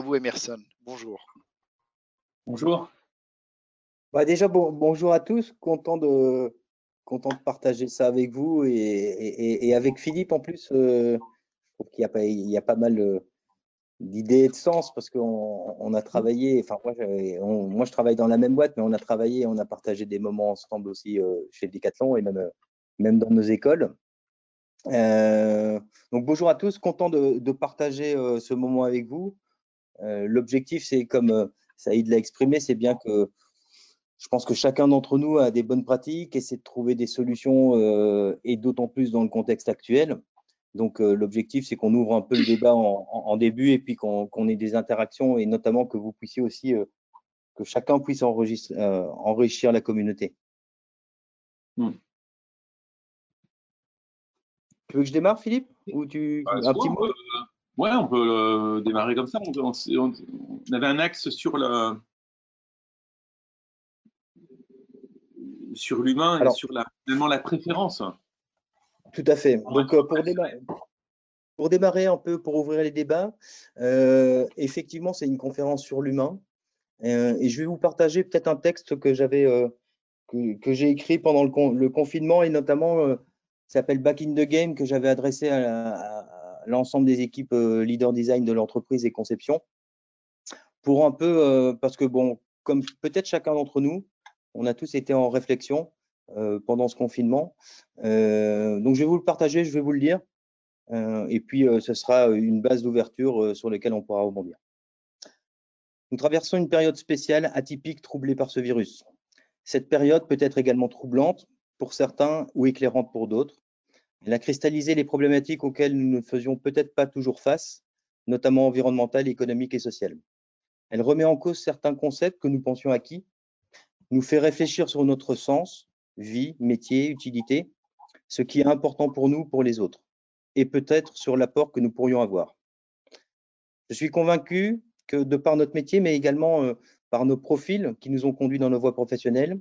À vous Emerson. Bonjour. Bonjour. Bah déjà, bonjour à tous. Content de, content de partager ça avec vous et, avec Philippe en plus. Euh, je trouve qu'il y, a pas, il y a pas mal euh, d'idées et de sens parce qu'on a travaillé. Enfin, moi, moi, je travaille dans la même boîte, mais on a travaillé, on a partagé des moments ensemble aussi euh, chez Decathlon et même, même dans nos écoles. donc bonjour à tous, content de, partager ce moment avec vous. L'objectif, c'est comme Saïd l'a exprimé, c'est bien que je pense que chacun d'entre nous a des bonnes pratiques, essaie de trouver des solutions euh, et d'autant plus dans le contexte actuel. Donc euh, l'objectif, c'est qu'on ouvre un peu le débat en, début et puis qu'on ait des interactions et notamment que vous puissiez aussi, euh, que chacun puisse enrichir la communauté. Hmm. Tu veux que je démarre, Philippe? Ou tu bah, un petit mot? Ouais, on peut démarrer comme ça. on, avait un axe sur l'humain et sur la, finalement la préférence. Tout à fait. Donc, euh, pour, démarrer, pour démarrer un peu, pour ouvrir les débats, euh, effectivement, c'est une conférence sur l'humain. Euh, et je vais vous partager peut-être un texte que j'avais, que, j'ai écrit pendant le, confinement et notamment, s'appelle Back in the Game, que j'avais adressé à, l'ensemble des équipes leader design de l'entreprise et conception. Pour un peu, parce que bon, comme peut-être chacun d'entre nous, on a tous été en réflexion euh, pendant ce confinement. Euh, donc, je vais vous le partager, je vais vous le dire. Euh, et puis, ce sera une base d'ouverture sur laquelle on pourra rebondir. Nous traversons une période spéciale, atypique, troublée par ce virus. Cette période peut être également troublante pour certains ou éclairante pour d'autres. Elle a cristallisé les problématiques auxquelles nous ne faisions peut-être pas toujours face, notamment environnementales, économiques et sociales. Elle remet en cause certains concepts que nous pensions acquis nous fait réfléchir sur notre sens, vie, métier, utilité, ce qui est important pour nous, pour les autres, et peut-être sur l'apport que nous pourrions avoir. Je suis convaincu que de par notre métier, mais également euh, par nos profils qui nous ont conduits dans nos voies professionnelles,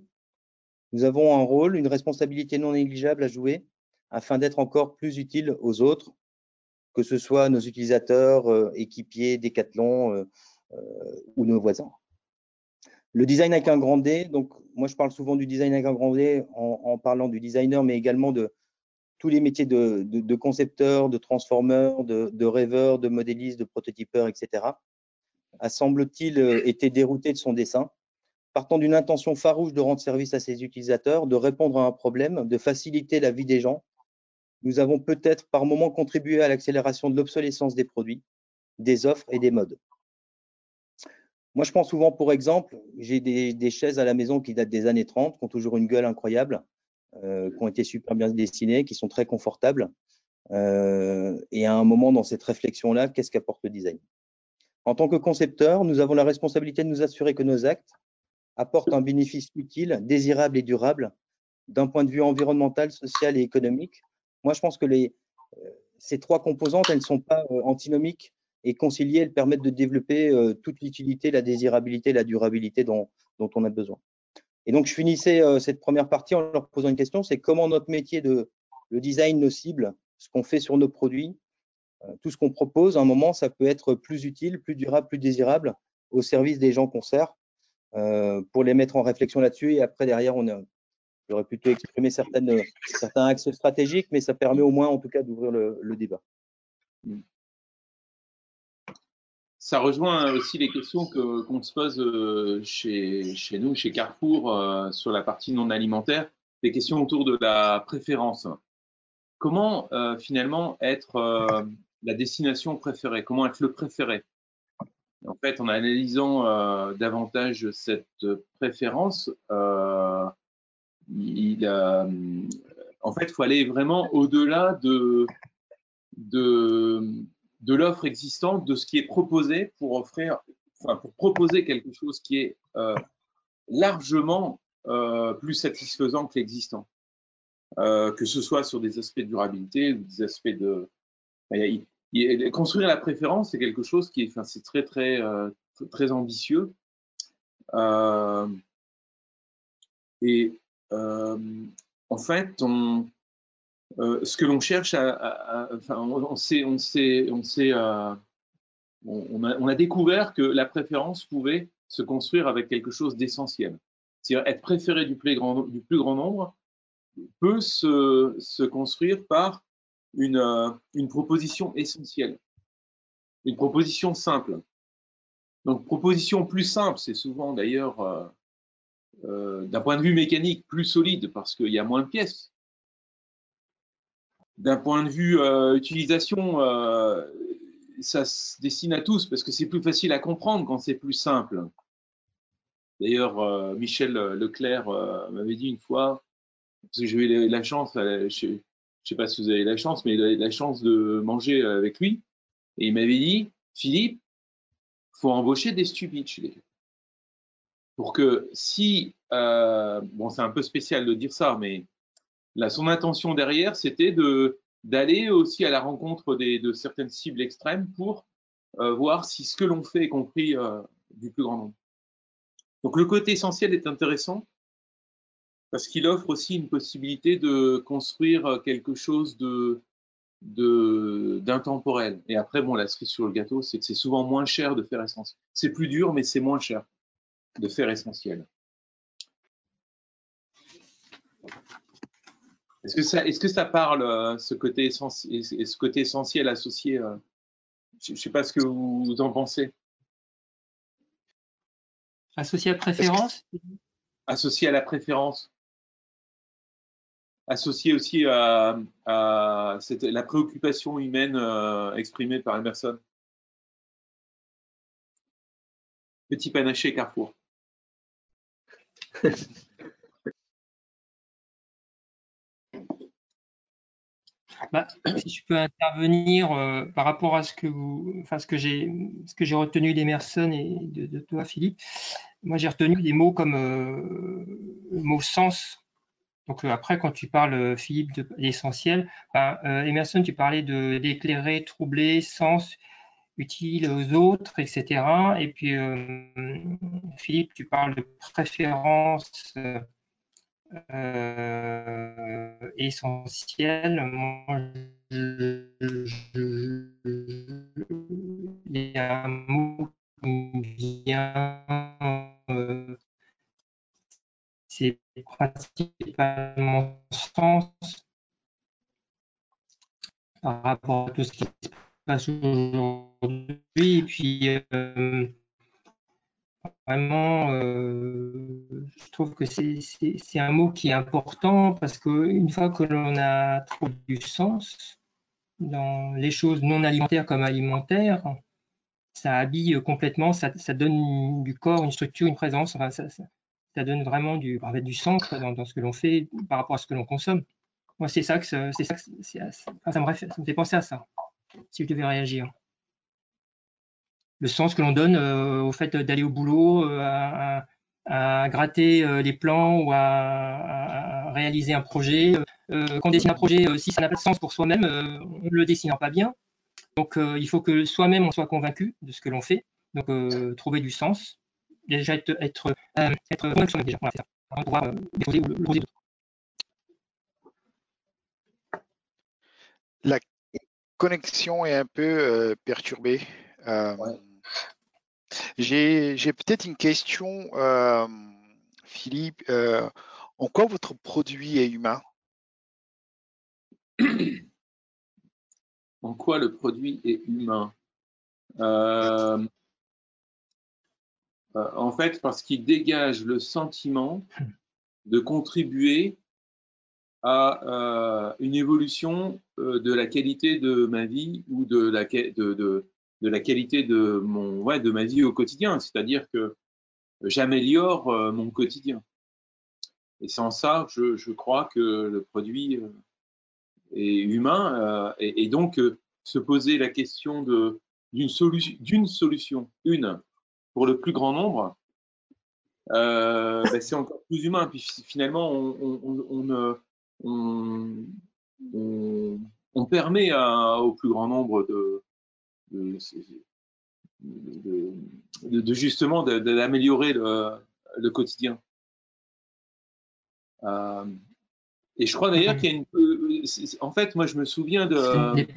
nous avons un rôle, une responsabilité non négligeable à jouer afin d'être encore plus utiles aux autres, que ce soit nos utilisateurs, euh, équipiers, décathlons euh, ou nos voisins. Le design avec un grand D, donc moi je parle souvent du design avec un grand D en, parlant du designer, mais également de tous les métiers de, de, concepteur, de transformeur, de, de rêveur, de modéliste, de prototypeur, etc. A semble-t-il euh, été dérouté de son dessin, partant d'une intention farouche de rendre service à ses utilisateurs, de répondre à un problème, de faciliter la vie des gens. Nous avons peut-être par moment contribué à l'accélération de l'obsolescence des produits, des offres et des modes. Moi, je prends souvent pour exemple, j'ai des, chaises à la maison qui datent des années 30, qui ont toujours une gueule incroyable, euh, qui ont été super bien dessinées, qui sont très confortables. Euh, et à un moment dans cette réflexion-là, qu'est-ce qu'apporte le design? En tant que concepteur, nous avons la responsabilité de nous assurer que nos actes apportent un bénéfice utile, désirable et durable d'un point de vue environnemental, social et économique. Moi, je pense que les, euh, ces trois composantes, elles ne sont pas antinomiques et concilier, elles permettent de développer euh, toute l'utilité, la désirabilité, la durabilité dont, dont, on a besoin. Et donc, je finissais euh, cette première partie en leur posant une question, c'est comment notre métier de le design, nos cibles, ce qu'on fait sur nos produits, euh, tout ce qu'on propose, à un moment, ça peut être plus utile, plus durable, plus désirable au service des gens qu'on sert pour les mettre en réflexion là-dessus. Et après, derrière, on a, j'aurais plutôt exprimé certains axes stratégiques, mais ça permet au moins, en tout cas, d'ouvrir le, débat. Ça rejoint aussi les questions que, qu'on se pose euh, chez, chez nous, chez Carrefour, euh, sur la partie non alimentaire, des questions autour de la préférence. Comment euh, finalement être la destination préférée? Comment être le préféré? En fait, en analysant davantage cette préférence, il, en fait, il faut aller vraiment au-delà de, de l'offre existante, de ce qui est proposé pour offrir, enfin, pour proposer quelque chose qui est euh, largement euh, plus satisfaisant que l'existant. Euh, que ce soit sur des aspects de durabilité des aspects de. construire la préférence, c'est quelque chose qui est, enfin, c'est très, très, très ambitieux. et en fait, euh, ce que l'on cherche à, on, euh, a, découvert que la préférence pouvait se construire avec quelque chose d'essentiel. C'est-à-dire être préféré du plus grand, nombre peut se, construire par euh, une, proposition essentielle, une proposition simple. Donc, proposition plus simple, c'est souvent d'ailleurs, euh, euh, d'un point de vue mécanique, plus solide parce qu'il y a moins de pièces. D'un point de vue utilisation, ça se dessine à tous parce que c'est plus facile à comprendre quand c'est plus simple. D'ailleurs, euh, Michel Leclerc euh, m'avait dit une fois, parce que j'ai eu la chance, euh, je ne sais pas si vous avez la chance, mais la, la chance de manger avec lui, et il m'avait dit, Philippe, faut embaucher des stupides chez les Pour que si, bon, c'est un peu spécial de dire ça, mais son intention derrière, c'était d'aller aussi à la rencontre de certaines cibles extrêmes pour euh, voir si ce que l'on fait est compris euh, du plus grand nombre. Donc le côté essentiel est intéressant parce qu'il offre aussi une possibilité de construire quelque chose d'intemporel. Et après, bon, la cerise sur le gâteau, c'est que c'est souvent moins cher de faire essentiel. C'est plus dur, mais c'est moins cher de faire essentiel. Est-ce que ça, est-ce que ça parle euh, ce côté essentiel, ce côté essentiel associé euh, Je ne sais pas ce que vous en pensez. Associé à préférence? Associé à la préférence? Associé aussi à, la préoccupation humaine euh, exprimée par Emerson. Petit panaché Carrefour. Bah, si je peux intervenir euh, par rapport à ce que j'ai, retenu d'Emerson et de, toi, Philippe. Moi, j'ai retenu des mots comme euh, le mot sens. Donc euh, après, quand tu parles, Philippe, de l'essentiel, bah, Emerson, tu parlais de d'éclairer, troubler, sens, utile aux autres, etc. Et puis Philippe, tu parles de préférence euh, essentiel. Moi, il y a un mot qui vient, euh, c'est principalement sens par rapport à tout ce qui se passe aujourd'hui. Et puis, euh, Vraiment, euh, je trouve que c'est un mot qui est important parce qu'une fois que l'on a trouvé du sens dans les choses non alimentaires comme alimentaires, ça habille complètement, ça, donne du corps une structure, une présence, ça, donne vraiment du, du sens dans, ce que l'on fait par rapport à ce que l'on consomme. Moi, ça que, ça me fait penser à ça, si je devais réagir le sens que l'on donne euh, au fait d'aller au boulot, euh, à, gratter euh, les plans ou à, réaliser un projet. quand on dessine un projet, si ça n'a pas de sens pour soi-même, on ne le dessinera pas bien. Donc il faut que soi-même on soit convaincu de ce que l'on fait. Donc trouver du sens, déjà être, être, être convaincu déjà, voilà, ça, le projet La connexion est un peu perturbée. J'ai peut-être une question, euh, Philippe. Euh, en quoi votre produit est humain? En quoi le produit est humain? Euh, En fait, parce qu'il dégage le sentiment de contribuer à une évolution de la qualité de ma vie ou de la, qualité de mon ouais, de ma vie au quotidien, c'est-à-dire que j'améliore euh, mon quotidien. Et sans ça, je, je, crois que le produit euh, est humain euh, et, donc se poser la question d'une solution, une pour le plus grand nombre, euh, ben c'est encore plus humain. Puis finalement, on, on, on, on, on permet à, au plus grand nombre de, de, justement d'améliorer le, le, quotidien. Euh, et je crois d'ailleurs qu'il y a une. En fait, moi, je me souviens de. Il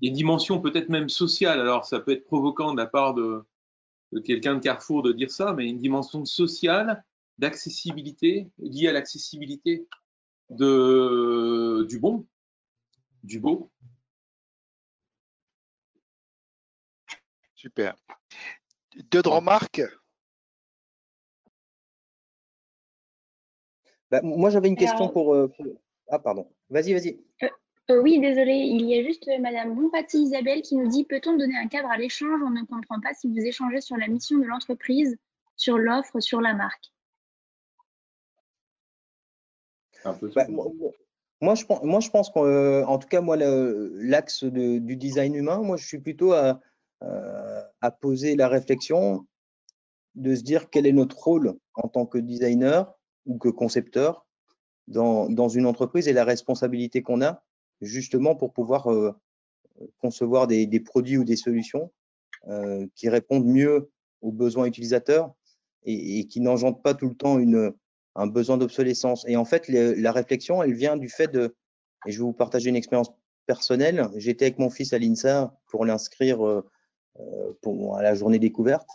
il y a une dimension peut-être même sociale. Alors, ça peut être provoquant de la part de, quelqu'un de Carrefour de dire ça, mais une dimension sociale, d'accessibilité, liée à l'accessibilité du bon, du beau. Super. D'autres remarques? Bah, Moi, j'avais une question euh, pour, Ah, pardon. Vas-y, vas-y. Euh, euh, oui, désolé. Il y a juste Madame Bonpati Isabelle qui nous dit Peut-on donner un cadre à l'échange? On ne comprend pas si vous échangez sur la mission de l'entreprise, sur l'offre, sur la marque. Bah, moi, je pense, moi, je pense qu'en tout cas, moi, l'axe du design humain, moi, je suis plutôt à, à poser la réflexion de se dire quel est notre rôle en tant que designer ou que concepteur dans, dans une entreprise et la responsabilité qu'on a justement pour pouvoir euh, concevoir des, des, produits ou des solutions euh, qui répondent mieux aux besoins utilisateurs et, et qui n'engendrent pas tout le temps une, un besoin d'obsolescence. Et en fait, la réflexion, elle vient du fait de, et je vais vous partager une expérience personnelle, j'étais avec mon fils à l'INSA pour l'inscrire euh, euh, pour, à la journée découverte.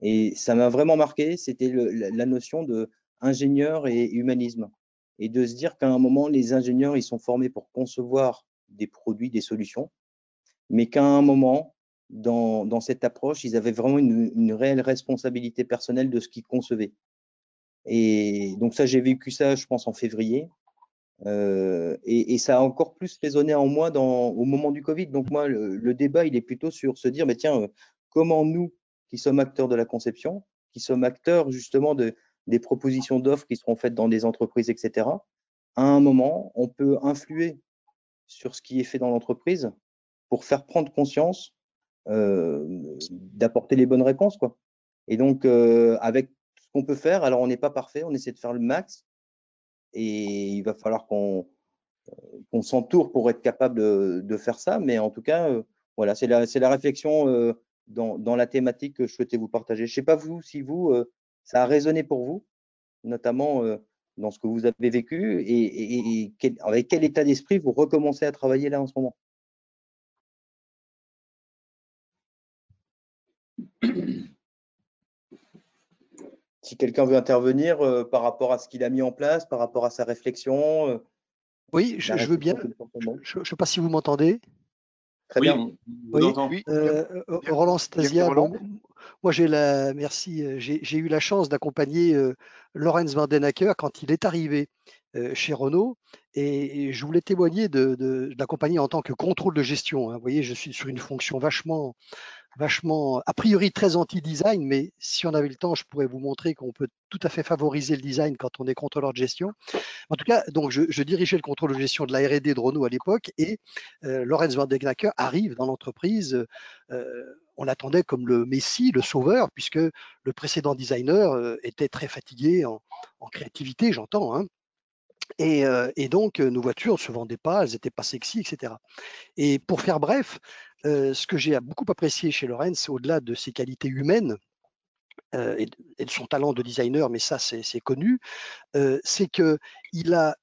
Et ça m'a vraiment marqué, c'était la notion de ingénieur et humanisme. Et de se dire qu'à un moment, les ingénieurs, ils sont formés pour concevoir des produits, des solutions, mais qu'à un moment, dans, dans, cette approche, ils avaient vraiment une, une réelle responsabilité personnelle de ce qu'ils concevaient. Et donc ça, j'ai vécu ça, je pense, en février. Euh, et, et, ça a encore plus résonné en moi dans, au moment du Covid. Donc moi, le, débat, il est plutôt sur se dire, mais tiens, euh, comment nous, qui sommes acteurs de la conception, qui sommes acteurs justement de, des propositions d'offres qui seront faites dans des entreprises, etc., à un moment, on peut influer sur ce qui est fait dans l'entreprise pour faire prendre conscience euh, d'apporter les bonnes réponses. Quoi. Et donc, euh, avec qu'on peut faire, alors on n'est pas parfait, on essaie de faire le max, et il va falloir qu'on qu'on s'entoure pour être capable de, faire ça. Mais en tout cas, euh, voilà, c'est la, réflexion euh, dans, la thématique que je souhaitais vous partager. Je ne sais pas vous, si vous, euh, ça a résonné pour vous, notamment dans ce que vous avez vécu, et, avec quel état d'esprit vous recommencez à travailler là en ce moment? Si quelqu'un veut intervenir euh, par rapport à ce qu'il a mis en place, par rapport à sa réflexion. Euh, oui, je, veux bien. Je ne sais pas si vous m'entendez. Très bien. Oui, euh, Roland Stasia. moi, j'ai la, merci. J'ai eu la chance d'accompagner Lorenz Vandenacker quand il est arrivé chez Renault et, je voulais témoigner de, l'accompagner en tant que contrôle de gestion. Hein. Vous voyez, je suis sur une fonction vachement vachement, a priori très anti-design, mais si on avait le temps, je pourrais vous montrer qu'on peut tout à fait favoriser le design quand on est contrôleur de gestion. En tout cas, donc je, dirigeais le contrôle de gestion de la R&D de Renault à l'époque et euh, Lorenz Van Degnacker arrive dans l'entreprise. Euh, on l'attendait comme le messie, le sauveur, puisque le précédent designer euh, était très fatigué en, créativité, j'entends. Hein. Et, et, donc, nos voitures ne se vendaient pas, elles n'étaient pas sexy, etc. Et pour faire bref, ce que j'ai beaucoup apprécié chez Lorenz, au-delà de ses qualités humaines, et, de son talent de designer, mais ça c'est connu, c'est que il a,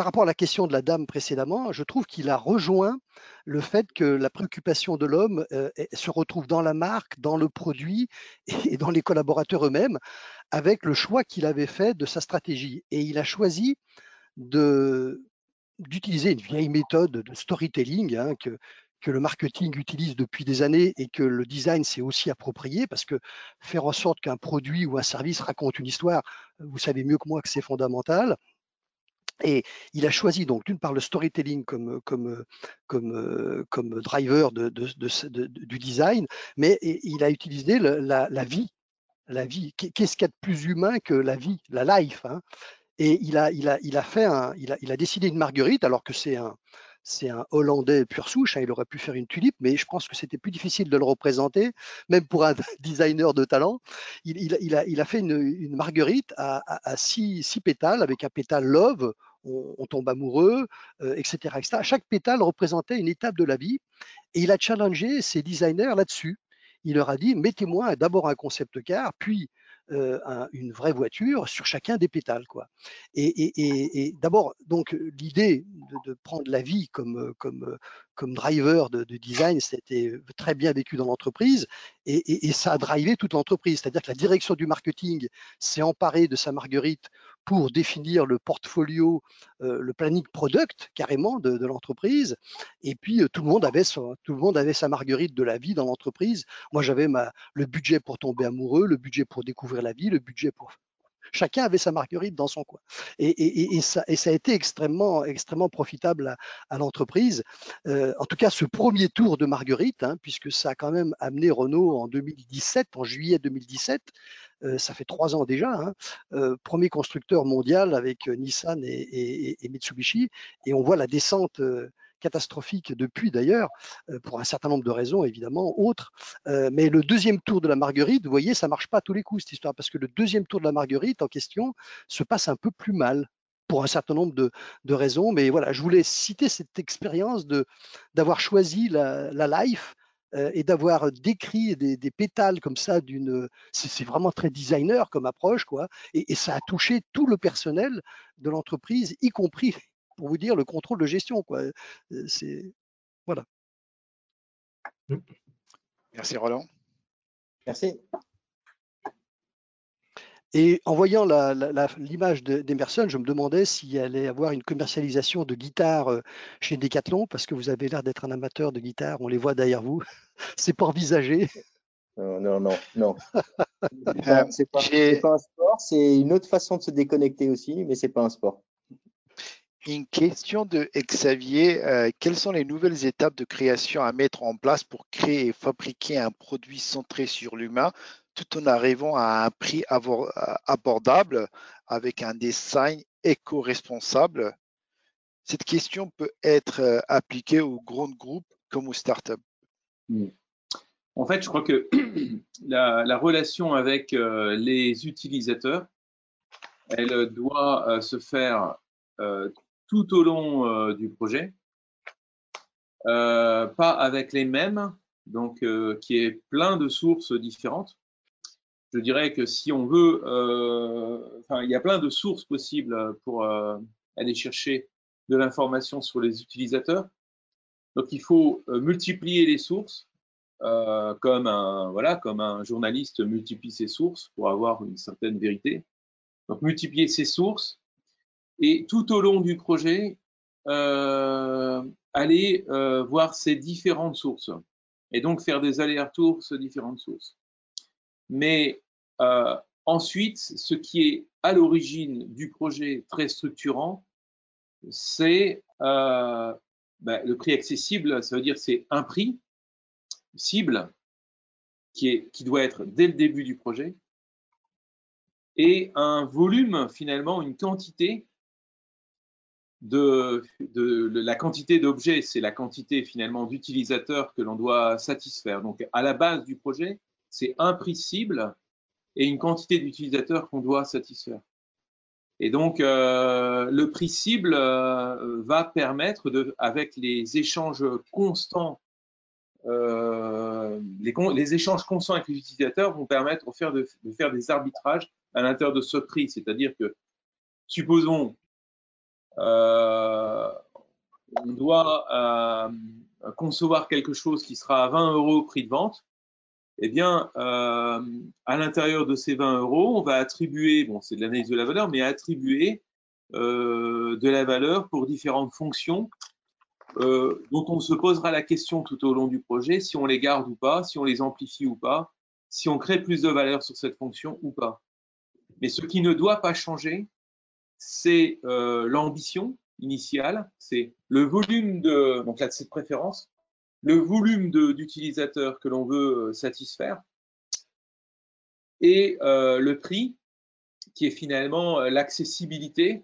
par rapport à la question de la dame précédemment, je trouve qu'il a rejoint le fait que la préoccupation de l'homme se retrouve dans la marque, dans le produit et dans les collaborateurs eux-mêmes, avec le choix qu'il avait fait de sa stratégie. Et il a choisi d'utiliser une vieille méthode de storytelling hein, que, que le marketing utilise depuis des années et que le design s'est aussi approprié parce que faire en sorte qu'un produit ou un service raconte une histoire, vous savez mieux que moi que c'est fondamental. Et il a choisi donc d'une part le storytelling comme, comme, comme, comme driver du design, mais il a utilisé la, vie. La vie. Qu'est-ce qu'il y a de plus humain que la vie, la life hein? Et il a, il, a, il, a fait un, il, a, il a décidé une marguerite alors que c'est un, c'est un Hollandais pur souche, hein, il aurait pu faire une tulipe, mais je pense que c'était plus difficile de le représenter, même pour un designer de talent. Il, a, fait une, marguerite à, six, pétales, avec un pétale love, on, tombe amoureux, etc., euh, etc. Chaque pétale représentait une étape de la vie, et il a challengé ses designers là-dessus. Il leur a dit, mettez-moi d'abord un concept car, puis une vraie voiture sur chacun des pétales. Quoi. Et, d'abord, donc l'idée de, prendre la vie comme, comme, driver de, design, c'était très bien vécu dans l'entreprise et, ça a drivé toute l'entreprise. C'est-à-dire que la direction du marketing s'est emparée de sa marguerite pour définir le portfolio, le planning product carrément de, l'entreprise. Et puis tout le monde avait tout le monde avait sa marguerite de la vie dans l'entreprise. Moi, j'avais le budget pour tomber amoureux, le budget pour découvrir la vie, le budget pour Chacun avait sa marguerite dans son coin. Et, ça, a été extrêmement, extrêmement profitable à, l'entreprise. Euh, en tout cas, ce premier tour de marguerite, hein, puisque ça a quand même amené Renault en 2017, en juillet 2017, euh, ça fait trois ans déjà, hein, euh, premier constructeur mondial avec Nissan et, Mitsubishi, et on voit la descente catastrophique depuis d'ailleurs, euh, pour un certain nombre de raisons évidemment, autres. Euh, mais le deuxième tour de la Marguerite, vous voyez, ça marche pas à tous les coups cette histoire, parce que le deuxième tour de la Marguerite en question se passe un peu plus mal pour un certain nombre de, raisons. Mais voilà, je voulais citer cette expérience d'avoir choisi la, life euh, et d'avoir décrit des, pétales comme ça d'une c'est vraiment très designer comme approche quoi et, ça a touché tout le personnel de l'entreprise y compris pour vous dire le contrôle de gestion. Quoi. C'est voilà. Mmh. Merci Roland. Merci. Et en voyant l'image d'Emerson, je me demandais s'il allait avoir une commercialisation de guitare chez Decathlon, parce que vous avez l'air d'être un amateur de guitare, on les voit derrière vous. C'est pas envisagé. Non, non, non, non. c'est pas, pas, un sport, c'est une autre façon de se déconnecter aussi, mais c'est pas un sport. Une question de Xavier. Euh, quelles sont les nouvelles étapes de création à mettre en place pour créer et fabriquer un produit centré sur l'humain tout en arrivant à un prix abordable avec un design éco-responsable? Cette question peut être euh, appliquée aux grands groupes comme aux startups. Hmm. En fait, je crois que la, relation avec euh, les utilisateurs, elle doit se faire tout au long euh, du projet, euh, pas avec les mêmes, donc euh, qui est plein de sources différentes. Je dirais que si on veut, il y a plein de sources possibles pour aller chercher de l'information sur les utilisateurs. Donc, il faut multiplier les sources, comme un voilà, comme un journaliste multiplie ses sources pour avoir une certaine vérité. Donc, multiplier ses sources, et tout au long du projet, euh, aller euh, voir ces différentes sources. Et donc faire des allers-retours sur différentes sources. Mais euh, ensuite, ce qui est à l'origine du projet très structurant, c'est ben, le prix accessible, ça veut dire c'est un prix cible qui, est, qui doit être dès le début du projet. Et un volume finalement, une quantité de, la quantité d'objets, c'est la quantité finalement d'utilisateurs que l'on doit satisfaire. Donc, à la base du projet, c'est un prix cible et une quantité d'utilisateurs qu'on doit satisfaire. Et donc, euh, le prix cible euh, va permettre, de, avec les échanges constants, euh, les, échanges constants avec les utilisateurs vont permettre de faire, de faire des arbitrages à l'intérieur de ce prix. C'est-à-dire que, supposons, on doit euh, concevoir quelque chose qui sera à 20 euros prix de vente, eh bien, euh, à l'intérieur de ces 20 euros, on va attribuer, bon, c'est de l'analyse de la valeur, mais attribuer de la valeur pour différentes fonctions dont on se posera la question tout au long du projet, si on les garde ou pas, si on les amplifie ou pas, si on crée plus de valeur sur cette fonction ou pas. Mais ce qui ne doit pas changer, c'est euh, l'ambition initiale, c'est le volume de, donc là, cette préférence, le volume d'utilisateurs que l'on veut euh, satisfaire et euh, le prix qui est finalement l'accessibilité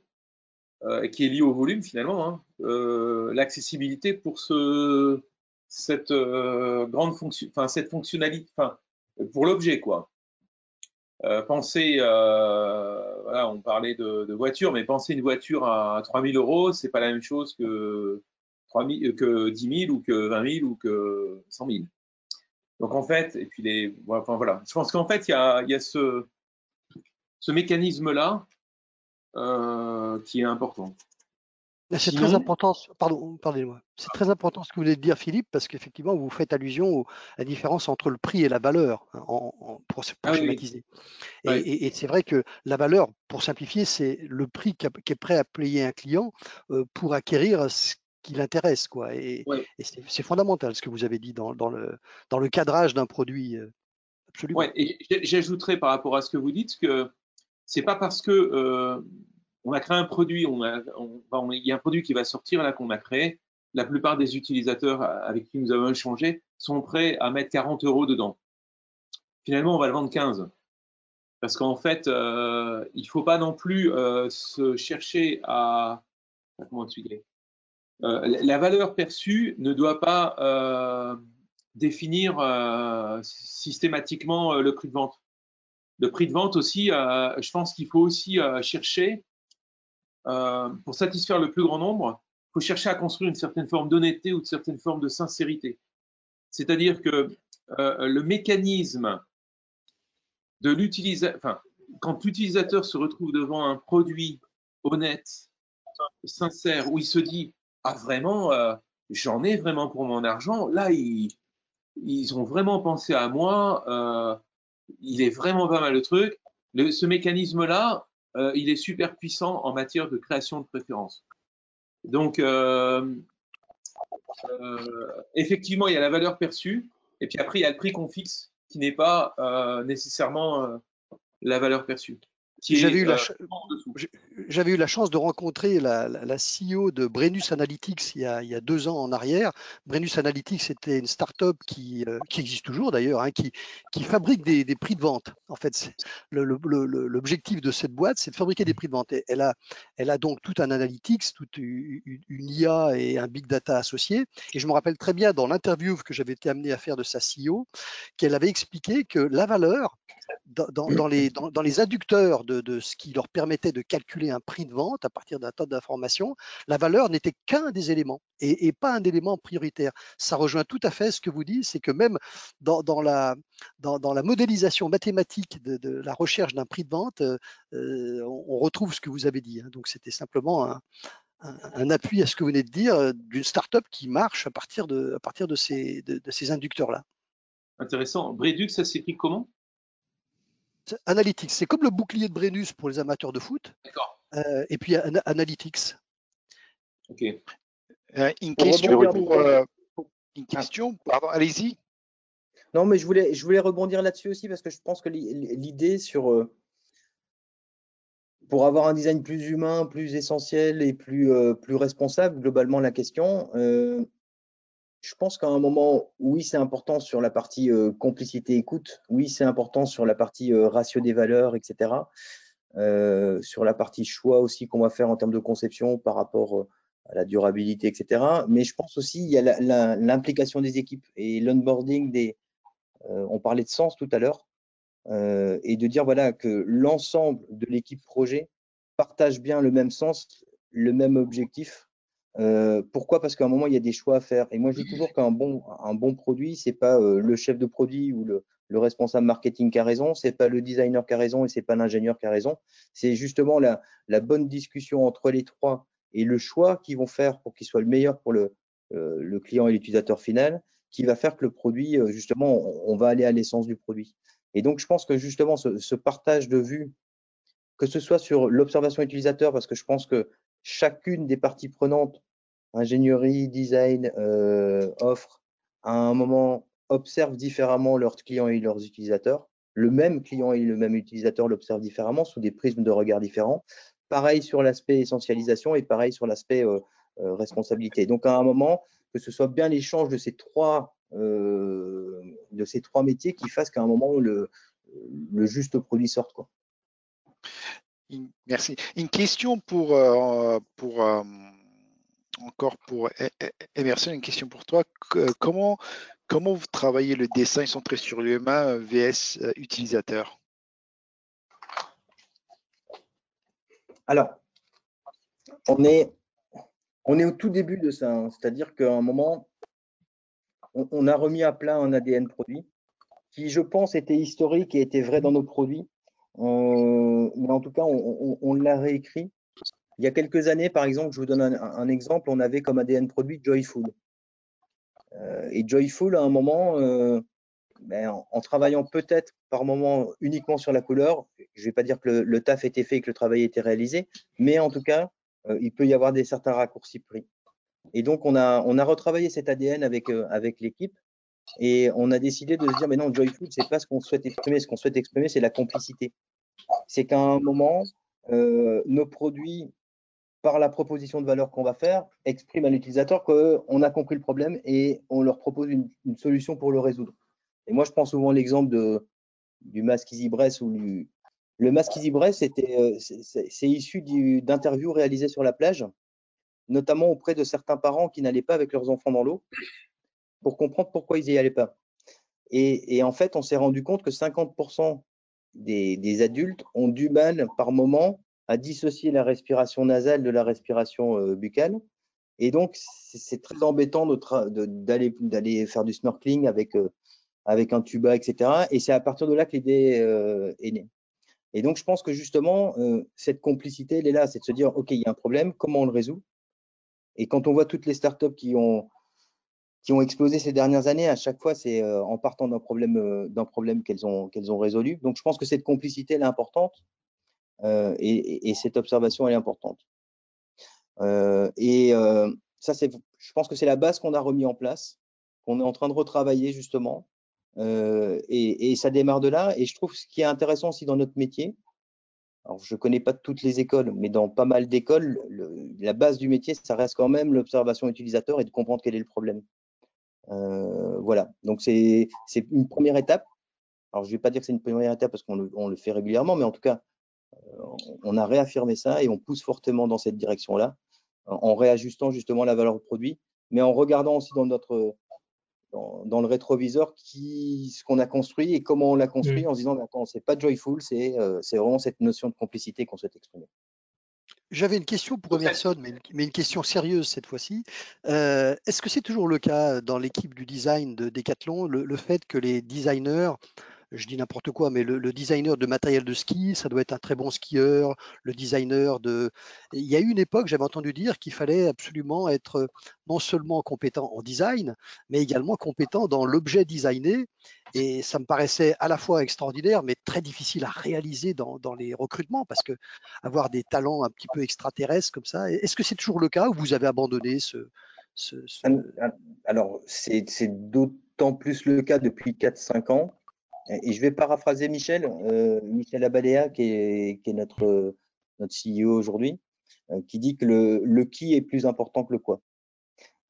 qui est lié au volume finalement, hein, l'accessibilité pour ce, cette grande fonction, enfin cette fonctionnalité, enfin pour l'objet quoi. Euh, pensez, euh, voilà, on parlait de, de, voiture, mais penser une voiture à 3000 euros, c'est pas la même chose que, 3000, que 10 000 ou que 20 000 ou que 100 000. Donc en fait, et puis les, enfin voilà, je pense qu'en fait il y a, ce, ce mécanisme-là qui est important. C'est très important, pardon, pardonnez-moi. C'est très important ce que vous venez de dire, Philippe, parce qu'effectivement, vous faites allusion à la différence entre le prix et la valeur, hein, en, pour, ah schématiser. Et, c'est vrai que la valeur, pour simplifier, c'est le prix qu'est prêt à payer un client euh, pour acquérir ce qui l'intéresse. Quoi. Et, c'est fondamental ce que vous avez dit dans, le, dans le cadrage d'un produit. Euh, absolument. et j'ajouterais par rapport à ce que vous dites que c'est pas parce que euh, on a créé un produit, il y a un produit qui va sortir là qu'on a créé. La plupart des utilisateurs avec qui nous avons échangé sont prêts à mettre 40 euros dedans. Finalement, on va le vendre 15. Parce qu'en fait, euh, il ne faut pas non plus euh, se chercher à. Euh, La valeur perçue ne doit pas définir systématiquement le prix de vente. Le prix de vente aussi, je pense qu'il faut aussi chercher euh, pour satisfaire le plus grand nombre, il faut chercher à construire une certaine forme d'honnêteté ou une certaine forme de sincérité. C'est-à-dire que euh, le mécanisme de l'utilisateur, quand l'utilisateur se retrouve devant un produit honnête, sincère, où il se dit ah vraiment, euh, j'en ai vraiment pour mon argent, là ils ont vraiment pensé à moi, il est vraiment pas mal le truc. ce mécanisme-là, euh, il est super puissant en matière de création de préférences. Donc, euh, euh, effectivement, il y a la valeur perçue, et puis après, il y a le prix qu'on fixe, qui n'est pas nécessairement la valeur perçue. J'avais eu, euh, eu, la chance de rencontrer la, la, CEO de Brennus Analytics il y, a, il y, a, deux ans en arrière. Brennus Analytics c'était une start-up qui, euh, qui existe toujours d'ailleurs, hein, qui, qui, fabrique des, des, prix de vente. En fait, l'objectif de cette boîte, c'est de fabriquer des prix de vente. elle, a, elle a donc tout un analytics, toute une, une, IA et un big data associé. Et je me rappelle très bien dans l'interview que j'avais été amené à faire de sa CEO, qu'elle avait expliqué que la valeur dans, les, dans, les, adducteurs de, ce qui leur permettait de calculer un prix de vente à partir d'un tas d'informations, la valeur n'était qu'un des éléments et, pas un élément prioritaire. Ça rejoint tout à fait ce que vous dites, c'est que même dans, la, modélisation mathématique de, la recherche d'un prix de vente, euh, on, retrouve ce que vous avez dit. Hein. Donc c'était simplement un, appui à ce que vous venez de dire euh, d'une start-up qui marche à partir de, ces inducteurs-là. Intéressant. Bredux, ça s'écrit comment? Analytics, c'est comme le bouclier de Brennus pour les amateurs de foot. D'accord. Euh, et puis Analytics. Ok. Euh, une question pour, euh, une question, pardon, allez-y. Non, mais je voulais, je voulais rebondir là-dessus aussi parce que je pense que l'idée sur pour avoir un design plus humain, plus essentiel et plus, plus responsable, globalement la question, je pense qu'à un moment, oui, c'est important sur la partie euh, complicité écoute, oui, c'est important sur la partie euh, ratio des valeurs, etc. Euh, sur la partie choix aussi qu'on va faire en termes de conception par rapport à la durabilité, etc. Mais je pense aussi il y a l'implication des équipes et l'onboarding des. on parlait de sens tout à l'heure et de dire voilà que l'ensemble de l'équipe projet partage bien le même sens, le même objectif euh, pourquoi? Parce qu'à un moment, il y a des choix à faire. Et moi, je dis toujours qu'un bon, un bon produit, c'est pas euh, le chef de produit ou le, le, responsable marketing qui a raison, c'est pas le designer qui a raison et c'est pas l'ingénieur qui a raison. C'est justement la, la, bonne discussion entre les trois et le choix qu'ils vont faire pour qu'il soit le meilleur pour le, euh, le client et l'utilisateur final, qui va faire que le produit, justement, on, va aller à l'essence du produit. Et donc, je pense que justement, ce, ce partage de vue, que ce soit sur l'observation utilisateur, parce que je pense que chacune des parties prenantes ingénierie, design, euh, offre, à un moment observent différemment leurs clients et leurs utilisateurs. Le même client et le même utilisateur l'observent différemment sous des prismes de regard différents. Pareil sur l'aspect essentialisation et pareil sur l'aspect euh, euh, responsabilité. Donc à un moment, que ce soit bien l'échange de ces trois de ces trois métiers qui fassent qu'à un moment le, le juste produit sorte quoi. Merci. Une question pour pour encore pour e-, e-, Emerson, une question pour toi. Comment, comment vous travaillez le dessin centré sur l'humain euh, VS euh, utilisateur? Alors, on est, on est au tout début de ça. Hein. C'est-à-dire qu'à un moment, on, a remis à plat un ADN produit qui, je pense, était historique et était vrai dans nos produits. mais en tout cas, on, l'a réécrit. Il y a quelques années, par exemple, je vous donne un, exemple, on avait comme ADN produit Joyful. et Joyful, à un moment, ben, en, travaillant peut-être par moment uniquement sur la couleur, je ne vais pas dire que le, taf était fait et que le travail était réalisé, mais en tout cas, euh, il peut y avoir des certains raccourcis pris. Et donc, on a, on a retravaillé cet ADN avec, euh, avec l'équipe et on a décidé de se dire, mais non, Joyful, c'est pas ce qu'on souhaite exprimer. Ce qu'on souhaite exprimer, c'est la complicité. C'est qu'à un moment, euh, nos produits, par la proposition de valeur qu'on va faire, expriment à l'utilisateur qu'on a compris le problème et on leur propose une, solution pour le résoudre. Et moi, je prends souvent l'exemple du masque Easybress ou le masque Easybress, euh, c'est issu d'interviews réalisées sur la plage, notamment auprès de certains parents qui n'allaient pas avec leurs enfants dans l'eau, pour comprendre pourquoi ils n'y allaient pas. Et, en fait, on s'est rendu compte que 50% des, des, adultes ont du mal par moment à dissocier la respiration nasale de la respiration euh, buccale. Et donc, c'est très embêtant d'aller faire du snorkeling avec euh, avec un tuba, etc. Et c'est à partir de là que l'idée euh, est née. Et donc, je pense que justement, cette complicité, elle est là, c'est de se dire, OK, il y a un problème, comment on le résout? Et quand on voit toutes les startups qui ont, qui ont explosé ces dernières années, à chaque fois, c'est en partant d'un problème, d'un problème qu'elles ont, qu'elles ont résolu. Donc, je pense que cette complicité, elle est importante et, et, cette observation, elle est importante. et ça, c'est, je pense que c'est la base qu'on a remis en place, qu'on est en train de retravailler justement euh, et, ça démarre de là. Et je trouve ce qui est intéressant aussi dans notre métier, alors je ne connais pas toutes les écoles, mais dans pas mal d'écoles, la base du métier, ça reste quand même l'observation utilisateur et de comprendre quel est le problème. Euh, voilà, donc c'est une première étape. Alors je ne vais pas dire que c'est une première étape parce qu'on le, fait régulièrement, mais en tout cas, euh, on a réaffirmé ça et on pousse fortement dans cette direction-là, en réajustant justement la valeur produit, mais en regardant aussi dans notre dans, le rétroviseur qui, ce qu'on a construit et comment on l'a construit mmh. en se disant, attends, c'est pas joyful, euh, c'est vraiment cette notion de complicité qu'on souhaite exprimer. J'avais une question pour Emerson, mais, mais, une question sérieuse cette fois-ci. Euh, est-ce que c'est toujours le cas dans l'équipe du design de Decathlon, le, fait que les designers je dis n'importe quoi, mais le, designer de matériel de ski, ça doit être un très bon skieur, le designer de... Il y a eu une époque, j'avais entendu dire qu'il fallait absolument être non seulement compétent en design, mais également compétent dans l'objet designé. Et ça me paraissait à la fois extraordinaire, mais très difficile à réaliser dans, les recrutements, parce que avoir des talents un petit peu extraterrestres comme ça, est-ce que c'est toujours le cas ou vous avez abandonné ce... Alors, c'est d'autant plus le cas depuis 4-5 ans et je vais paraphraser Michel, euh, Michel Abadea, qui est, qui est notre, notre CEO aujourd'hui, euh, qui dit que le, le, qui est plus important que le quoi.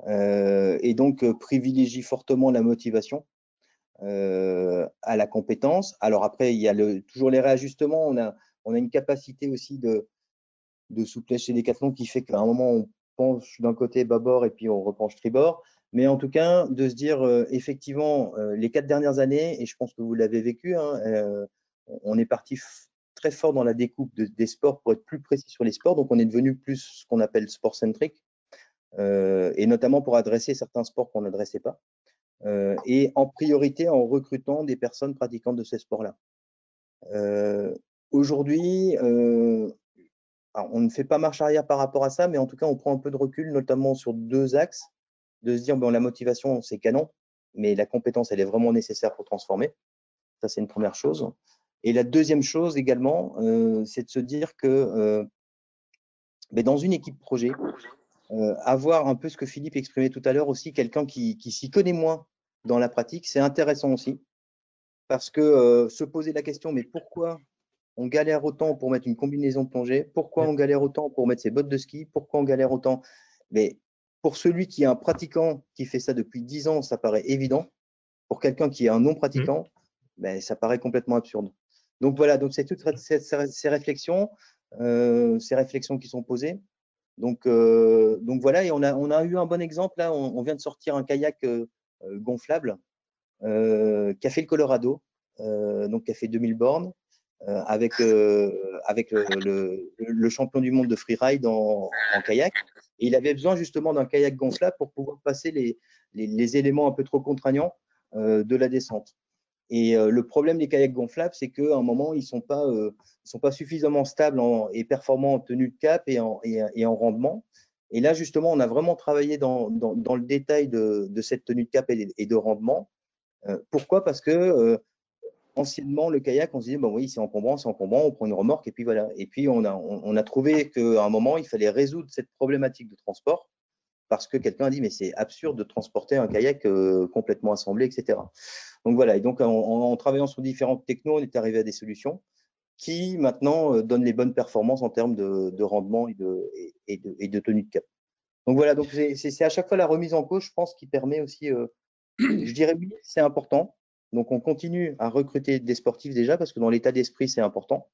Euh, et donc, euh, privilégie fortement la motivation euh, à la compétence. Alors après, il y a le, toujours les réajustements. On a, on a une capacité aussi de, de souplesse chez Decathlon qui fait qu'à un moment, on penche d'un côté bâbord et puis on repenche tribord. Mais en tout cas, de se dire euh, effectivement, euh, les quatre dernières années, et je pense que vous l'avez vécu, hein, euh, on est parti très fort dans la découpe des sports pour être plus précis sur les sports. Donc, on est devenu plus ce qu'on appelle sport-centric, et notamment pour adresser certains sports qu'on n'adressait pas, et en priorité en recrutant des personnes pratiquantes de ces sports-là. Aujourd'hui, on ne fait pas marche arrière par rapport à ça, mais en tout cas, on prend un peu de recul, notamment sur deux axes de se dire, bon, la motivation, c'est canon, mais la compétence, elle est vraiment nécessaire pour transformer. Ça, c'est une première chose. Et la deuxième chose également, euh, c'est de se dire que euh, ben, dans une équipe projet, euh, avoir un peu ce que Philippe exprimait tout à l'heure aussi, quelqu'un qui, qui s'y connaît moins dans la pratique, c'est intéressant aussi. Parce que se poser la question, mais pourquoi on galère autant pour mettre une combinaison de plongée? Pourquoi on galère autant pour mettre ses bottes de ski? Pourquoi on galère autant? Mais pour celui qui est un pratiquant qui fait ça depuis 10 ans, ça paraît évident. Pour quelqu'un qui est un non-pratiquant, mmh. ben, ça paraît complètement absurde. Donc voilà, donc c'est toutes ces, réflexions, euh, ces réflexions qui sont posées. Donc, euh, donc voilà, et on a, on a eu un bon exemple là. On, vient de sortir un kayak euh, gonflable qui a fait le Colorado, donc qui a fait 2000 bornes. avec avec le, le, champion du monde de freeride en, en kayak. Et il avait besoin justement d'un kayak gonflable pour pouvoir passer les, les, éléments un peu trop contraignants euh, de la descente. Et le problème des kayaks gonflables, c'est qu'à un moment, ils ne sont, pas, sont pas suffisamment stables et performants en tenue de cap et en, et, en rendement. Et là, justement, on a vraiment travaillé dans, dans, le détail de, de, cette tenue de cap et, de rendement. pourquoi? Parce que anciennement, le kayak, on se disait, bon oui, c'est encombrant, c'est encombrant, on prend une remorque et puis voilà. Et puis, on a, on, a trouvé qu'à un moment, il fallait résoudre cette problématique de transport parce que quelqu'un a dit, mais c'est absurde de transporter un kayak euh, complètement assemblé, etc. Donc voilà, et donc en, travaillant sur différentes technos, on est arrivé à des solutions qui maintenant euh, donnent les bonnes performances en termes de, rendement et de, et, de, tenue de cap. Donc voilà, donc c'est à chaque fois la remise en cause, je pense, qui permet aussi, euh, je dirais oui, c'est important, donc, on continue à recruter des sportifs déjà parce que dans l'état d'esprit, c'est important.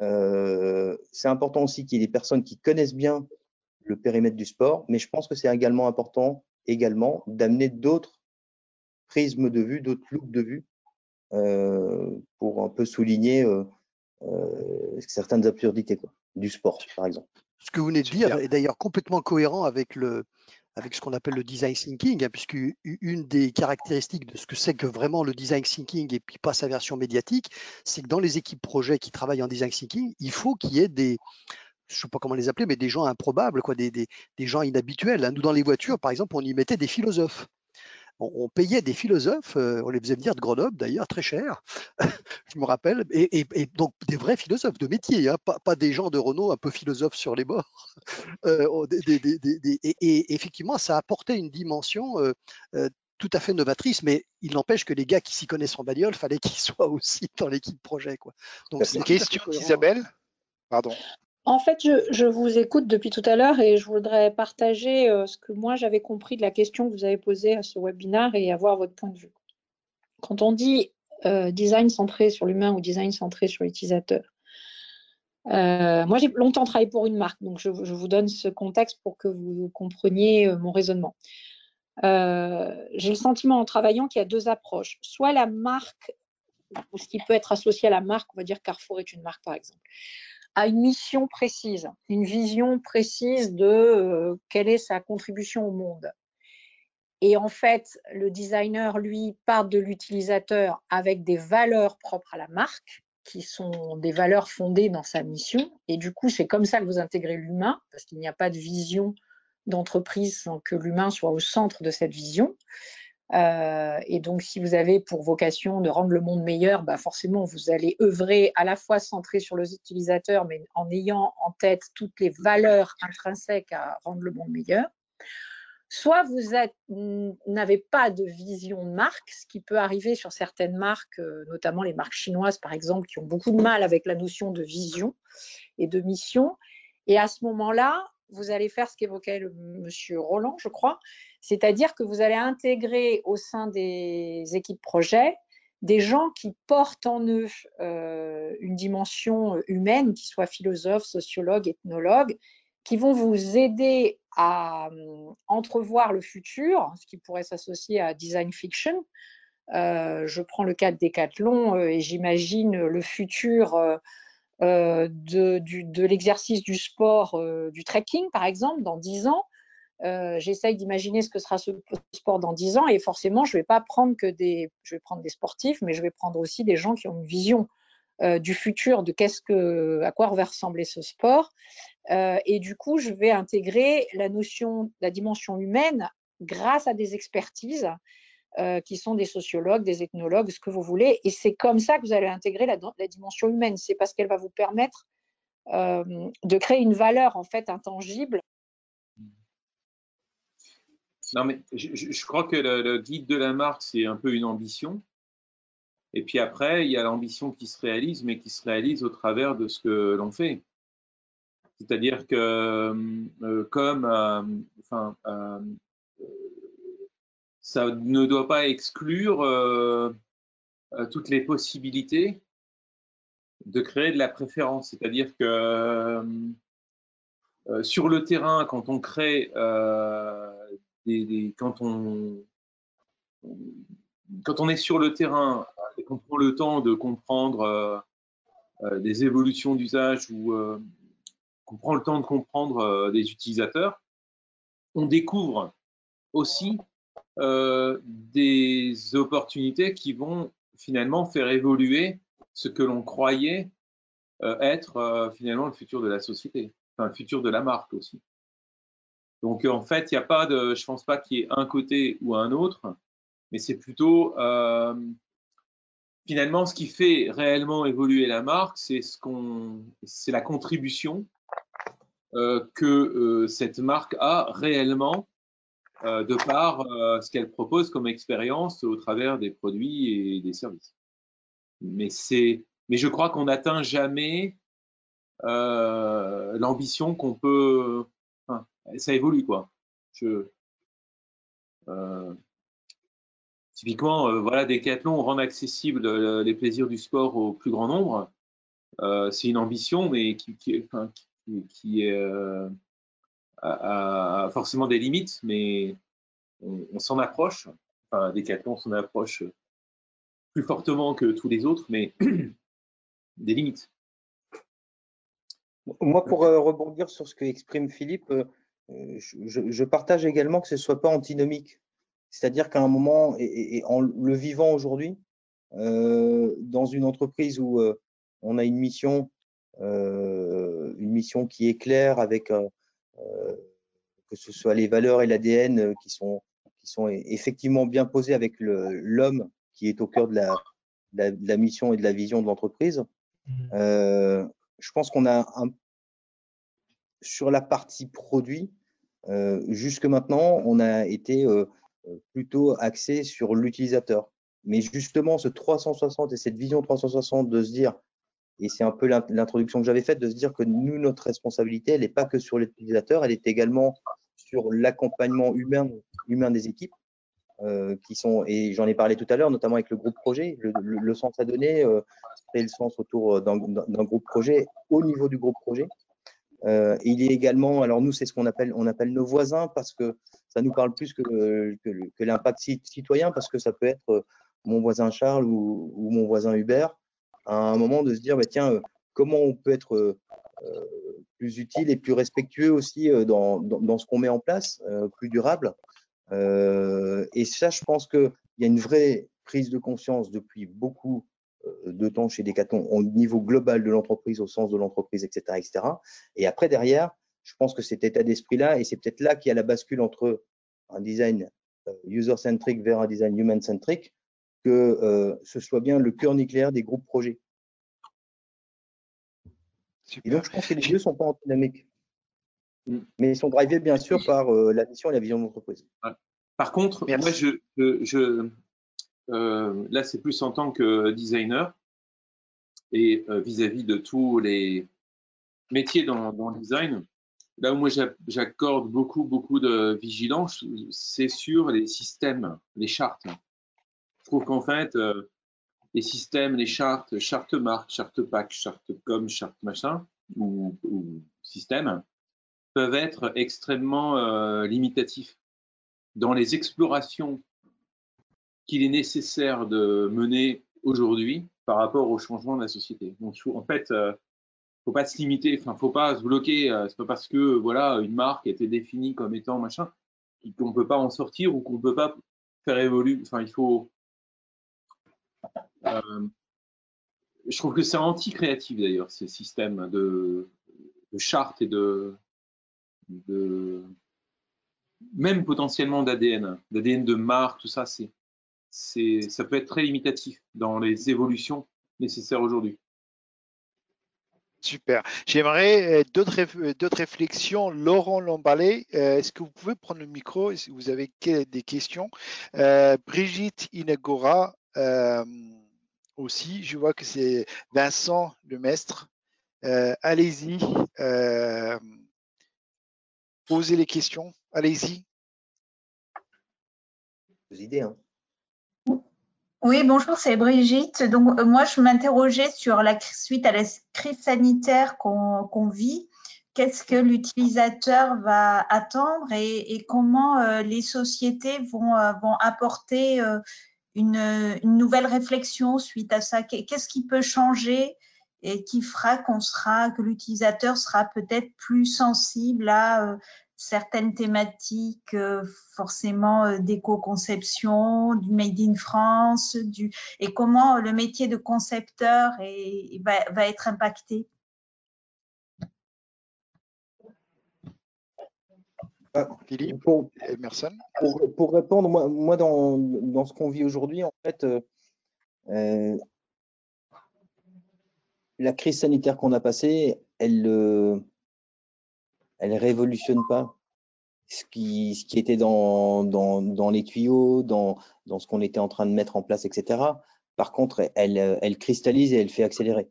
Euh, c'est important aussi qu'il y ait des personnes qui connaissent bien le périmètre du sport, mais je pense que c'est également important également d'amener d'autres prismes de vue, d'autres looks de vue euh, pour un peu souligner euh, certaines absurdités du sport, par exemple. Ce que vous venez de dire est d'ailleurs complètement cohérent avec le, avec ce qu'on appelle le design thinking, hein, puisque une des caractéristiques de ce que c'est que vraiment le design thinking et puis pas sa version médiatique, c'est que dans les équipes projets qui travaillent en design thinking, il faut qu'il y ait des, je ne sais pas comment les appeler, mais des gens improbables, quoi, des, gens inhabituels. Hein. Nous, dans les voitures, par exemple, on y mettait des philosophes on, payait des philosophes, euh, on les faisait venir de Grenoble d'ailleurs, très cher, je me rappelle, et, donc des vrais philosophes de métier, hein, pas, des gens de Renault un peu philosophes sur les bords. Euh, et, effectivement, ça apportait une dimension euh, tout à fait novatrice, mais il n'empêche que les gars qui s'y connaissent en bagnole, fallait qu'ils soient aussi dans l'équipe projet. Quoi. Donc, c'est une question d'Isabelle. Pardon. En fait, je, vous écoute depuis tout à l'heure et je voudrais partager euh, ce que moi j'avais compris de la question que vous avez posée à ce webinaire et avoir votre point de vue. Quand on dit euh, design centré sur l'humain ou design centré sur l'utilisateur, euh, moi j'ai longtemps travaillé pour une marque, donc je, vous donne ce contexte pour que vous compreniez mon raisonnement. j'ai le sentiment en travaillant qu'il y a deux approches. Soit la marque, ou ce qui peut être associé à la marque, on va dire Carrefour est une marque par exemple a une mission précise, une vision précise de euh, quelle est sa contribution au monde. Et en fait, le designer, lui, part de l'utilisateur avec des valeurs propres à la marque, qui sont des valeurs fondées dans sa mission. Et du coup, c'est comme ça que vous intégrez l'humain, parce qu'il n'y a pas de vision d'entreprise sans que l'humain soit au centre de cette vision. Euh, et donc, si vous avez pour vocation de rendre le monde meilleur, bah forcément, vous allez œuvrer à la fois centré sur les utilisateurs, mais en ayant en tête toutes les valeurs intrinsèques à rendre le monde meilleur. Soit vous n'avez pas de vision de marque, ce qui peut arriver sur certaines marques, euh, notamment les marques chinoises, par exemple, qui ont beaucoup de mal avec la notion de vision et de mission. Et à ce moment-là, vous allez faire ce qu'évoquait monsieur Roland, je crois, c'est-à-dire que vous allez intégrer au sein des équipes projets des gens qui portent en eux euh, une dimension humaine, qui soient philosophes, sociologues, ethnologues, qui vont vous aider à euh, entrevoir le futur, ce qui pourrait s'associer à design fiction. Euh, je prends le cas de Decathlon et j'imagine le futur de, de l'exercice du sport, du trekking par exemple, dans dix ans. Euh, j'essaye d'imaginer ce que sera ce sport dans 10 ans et forcément, je ne vais pas prendre que des, je vais prendre des sportifs, mais je vais prendre aussi des gens qui ont une vision euh, du futur, de qu'est-ce que, à quoi va ressembler ce sport. Euh, et du coup, je vais intégrer la notion, la dimension humaine grâce à des expertises qui sont des sociologues, des ethnologues, ce que vous voulez. Et c'est comme ça que vous allez intégrer la, dimension humaine. C'est parce qu'elle va vous permettre de créer une valeur en fait intangible non, mais je, crois que le, guide de la marque, c'est un peu une ambition. Et puis après, il y a l'ambition qui se réalise, mais qui se réalise au travers de ce que l'on fait. C'est-à-dire que, euh, comme, euh, enfin, euh, ça ne doit pas exclure toutes les possibilités de créer de la préférence. C'est-à-dire que sur le terrain, quand on crée quand, on, quand on est sur le terrain et qu'on prend le temps de comprendre euh, euh, des évolutions d'usage ou euh, qu'on prend le temps de comprendre des utilisateurs, on découvre aussi des opportunités qui vont finalement faire évoluer ce que l'on croyait être finalement le futur de la société, enfin le futur de la marque aussi. Donc en fait, il n'y a pas de, je pense pas qu'il y ait un côté ou un autre, mais c'est plutôt finalement ce qui fait réellement évoluer la marque, c'est ce qu'on, c'est la contribution euh, que euh, cette marque a réellement euh, de par ce qu'elle propose comme expérience au travers des produits et des services. Mais mais je crois qu'on n'atteint jamais l'ambition qu'on peut. Ça évolue quoi. Typiquement, voilà, Decathlon rend accessible les plaisirs du sport au plus grand nombre. c'est une ambition, mais qui, qui, euh, a, forcément des limites, mais on, s'en approche. Enfin, Decathlon s'en approche plus fortement que tous les autres, mais des limites. Moi, pour euh, rebondir sur ce que exprime Philippe, euh, je, partage également que ce ne soit pas antinomique. C'est-à-dire qu'à un moment, et, en le vivant aujourd'hui, dans une entreprise où on a une mission euh, une mission qui est claire avec euh, euh, que ce soit les valeurs et l'ADN qui sont, qui sont effectivement bien posés avec l'homme qui est au cœur de la, de la, mission et de la vision de l'entreprise. Mmh. je pense qu'on a un, sur la partie produit, jusque maintenant, on a été plutôt axé sur l'utilisateur. Mais justement, ce 360 et cette vision 360 de se dire, et c'est un peu l'introduction que j'avais faite de se dire que nous, notre responsabilité, elle n'est pas que sur l'utilisateur, elle est également sur l'accompagnement humain, humain des équipes. Euh, qui sont, et j'en ai parlé tout à l'heure, notamment avec le groupe projet, le, sens à donner, euh, le sens autour d'un groupe projet au niveau du groupe projet. Euh, il est également, alors nous, c'est ce qu'on appelle, on appelle nos voisins parce que ça nous parle plus que, que, l'impact citoyen parce que ça peut être mon voisin Charles ou mon voisin Hubert à un moment de se dire, bah, tiens, euh, comment on peut être euh, euh, plus utile et plus respectueux aussi dans, dans, ce qu'on met en place, plus durable. et ça, je pense qu'il y a une vraie prise de conscience depuis beaucoup de temps chez Decathlon au niveau global de l'entreprise, au sens de l'entreprise, etc., etc. Et après, derrière, je pense que cet état d'esprit-là, et c'est peut-être là qu'il y a la bascule entre un design user-centric vers un design human-centric, que euh, ce soit bien le cœur nucléaire des groupes projets. Et donc, je pense que les deux ne sont pas dynamiques. Mm. Mais ils sont drivés, bien sûr, par euh, la mission et la vision de l'entreprise. Par contre, moi, je, je, euh, là, c'est plus en tant que designer et vis-à-vis de tous les métiers dans, dans, le design, là où moi j'accorde beaucoup, beaucoup de vigilance, c'est sur les systèmes, les chartes trouve qu'en fait, euh, les systèmes, les chartes, charte marque, charte pack, charte com, charte machin, ou, ou système, peuvent être extrêmement euh, limitatifs dans les explorations qu'il est nécessaire de mener aujourd'hui par rapport au changement de la société. Donc, en fait, euh, faut pas se limiter, enfin, faut pas se bloquer. Euh, c'est pas parce que voilà une marque a été définie comme étant machin qu'on peut pas en sortir ou qu'on peut pas faire évoluer. Enfin, il faut euh, je trouve que c'est anti-créatif d'ailleurs, ces systèmes de, chartes et de, même potentiellement d'ADN, d'ADN de marque, tout ça, c'est, ça peut être très limitatif dans les évolutions nécessaires aujourd'hui. Super. J'aimerais euh, d'autres, euh, d'autres réflexions. Laurent Lamballet, est-ce que vous pouvez prendre le micro si vous avez des questions? Brigitte Inagora, aussi. Je vois que c'est Vincent Lemestre. Euh, allez-y. Euh, posez les questions. Allez-y. idées. Hein. Oui, bonjour, c'est Brigitte. Donc, euh, moi, je m'interrogeais sur la suite à la crise sanitaire qu'on vit. Qu'est-ce que l'utilisateur va attendre et, comment les sociétés vont, vont apporter une, nouvelle réflexion suite à ça? Qu'est-ce qui peut changer et qui fera qu'on sera, que l'utilisateur sera peut-être plus sensible à euh, certaines thématiques forcément d'éco-conception, du Made in France, du, et comment le métier de concepteur va, être impacté? Philippe, pour, Emerson pour, répondre, moi, moi dans, dans, ce qu'on vit aujourd'hui, en fait, euh, la crise sanitaire qu'on a passée, elle ne elle révolutionne pas ce qui, ce qui était dans, dans, dans, les tuyaux, dans, dans ce qu'on était en train de mettre en place, etc. Par contre, elle, elle cristallise et elle fait accélérer.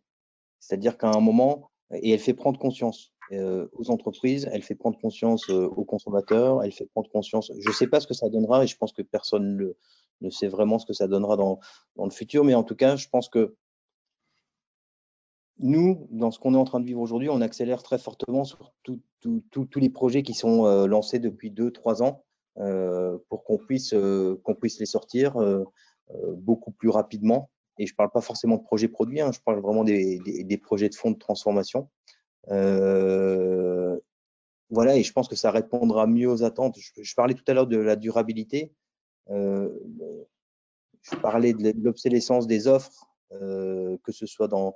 C'est-à-dire qu'à un moment, et elle fait prendre conscience euh, aux entreprises, elle fait prendre conscience euh, aux consommateurs, elle fait prendre conscience. Je ne sais pas ce que ça donnera et je pense que personne ne, sait vraiment ce que ça donnera dans, le futur, mais en tout cas, je pense que nous, dans ce qu'on est en train de vivre aujourd'hui, on accélère très fortement sur tous les projets qui sont euh, lancés depuis deux, trois ans pour qu'on puisse, les sortir beaucoup plus rapidement. Et je ne parle pas forcément de projets produits, hein, je parle vraiment des, projets de fonds de transformation. Voilà, et je pense que ça répondra mieux aux attentes. Je, parlais tout à l'heure de la durabilité. je parlais de l'obsolescence des offres, que ce soit dans,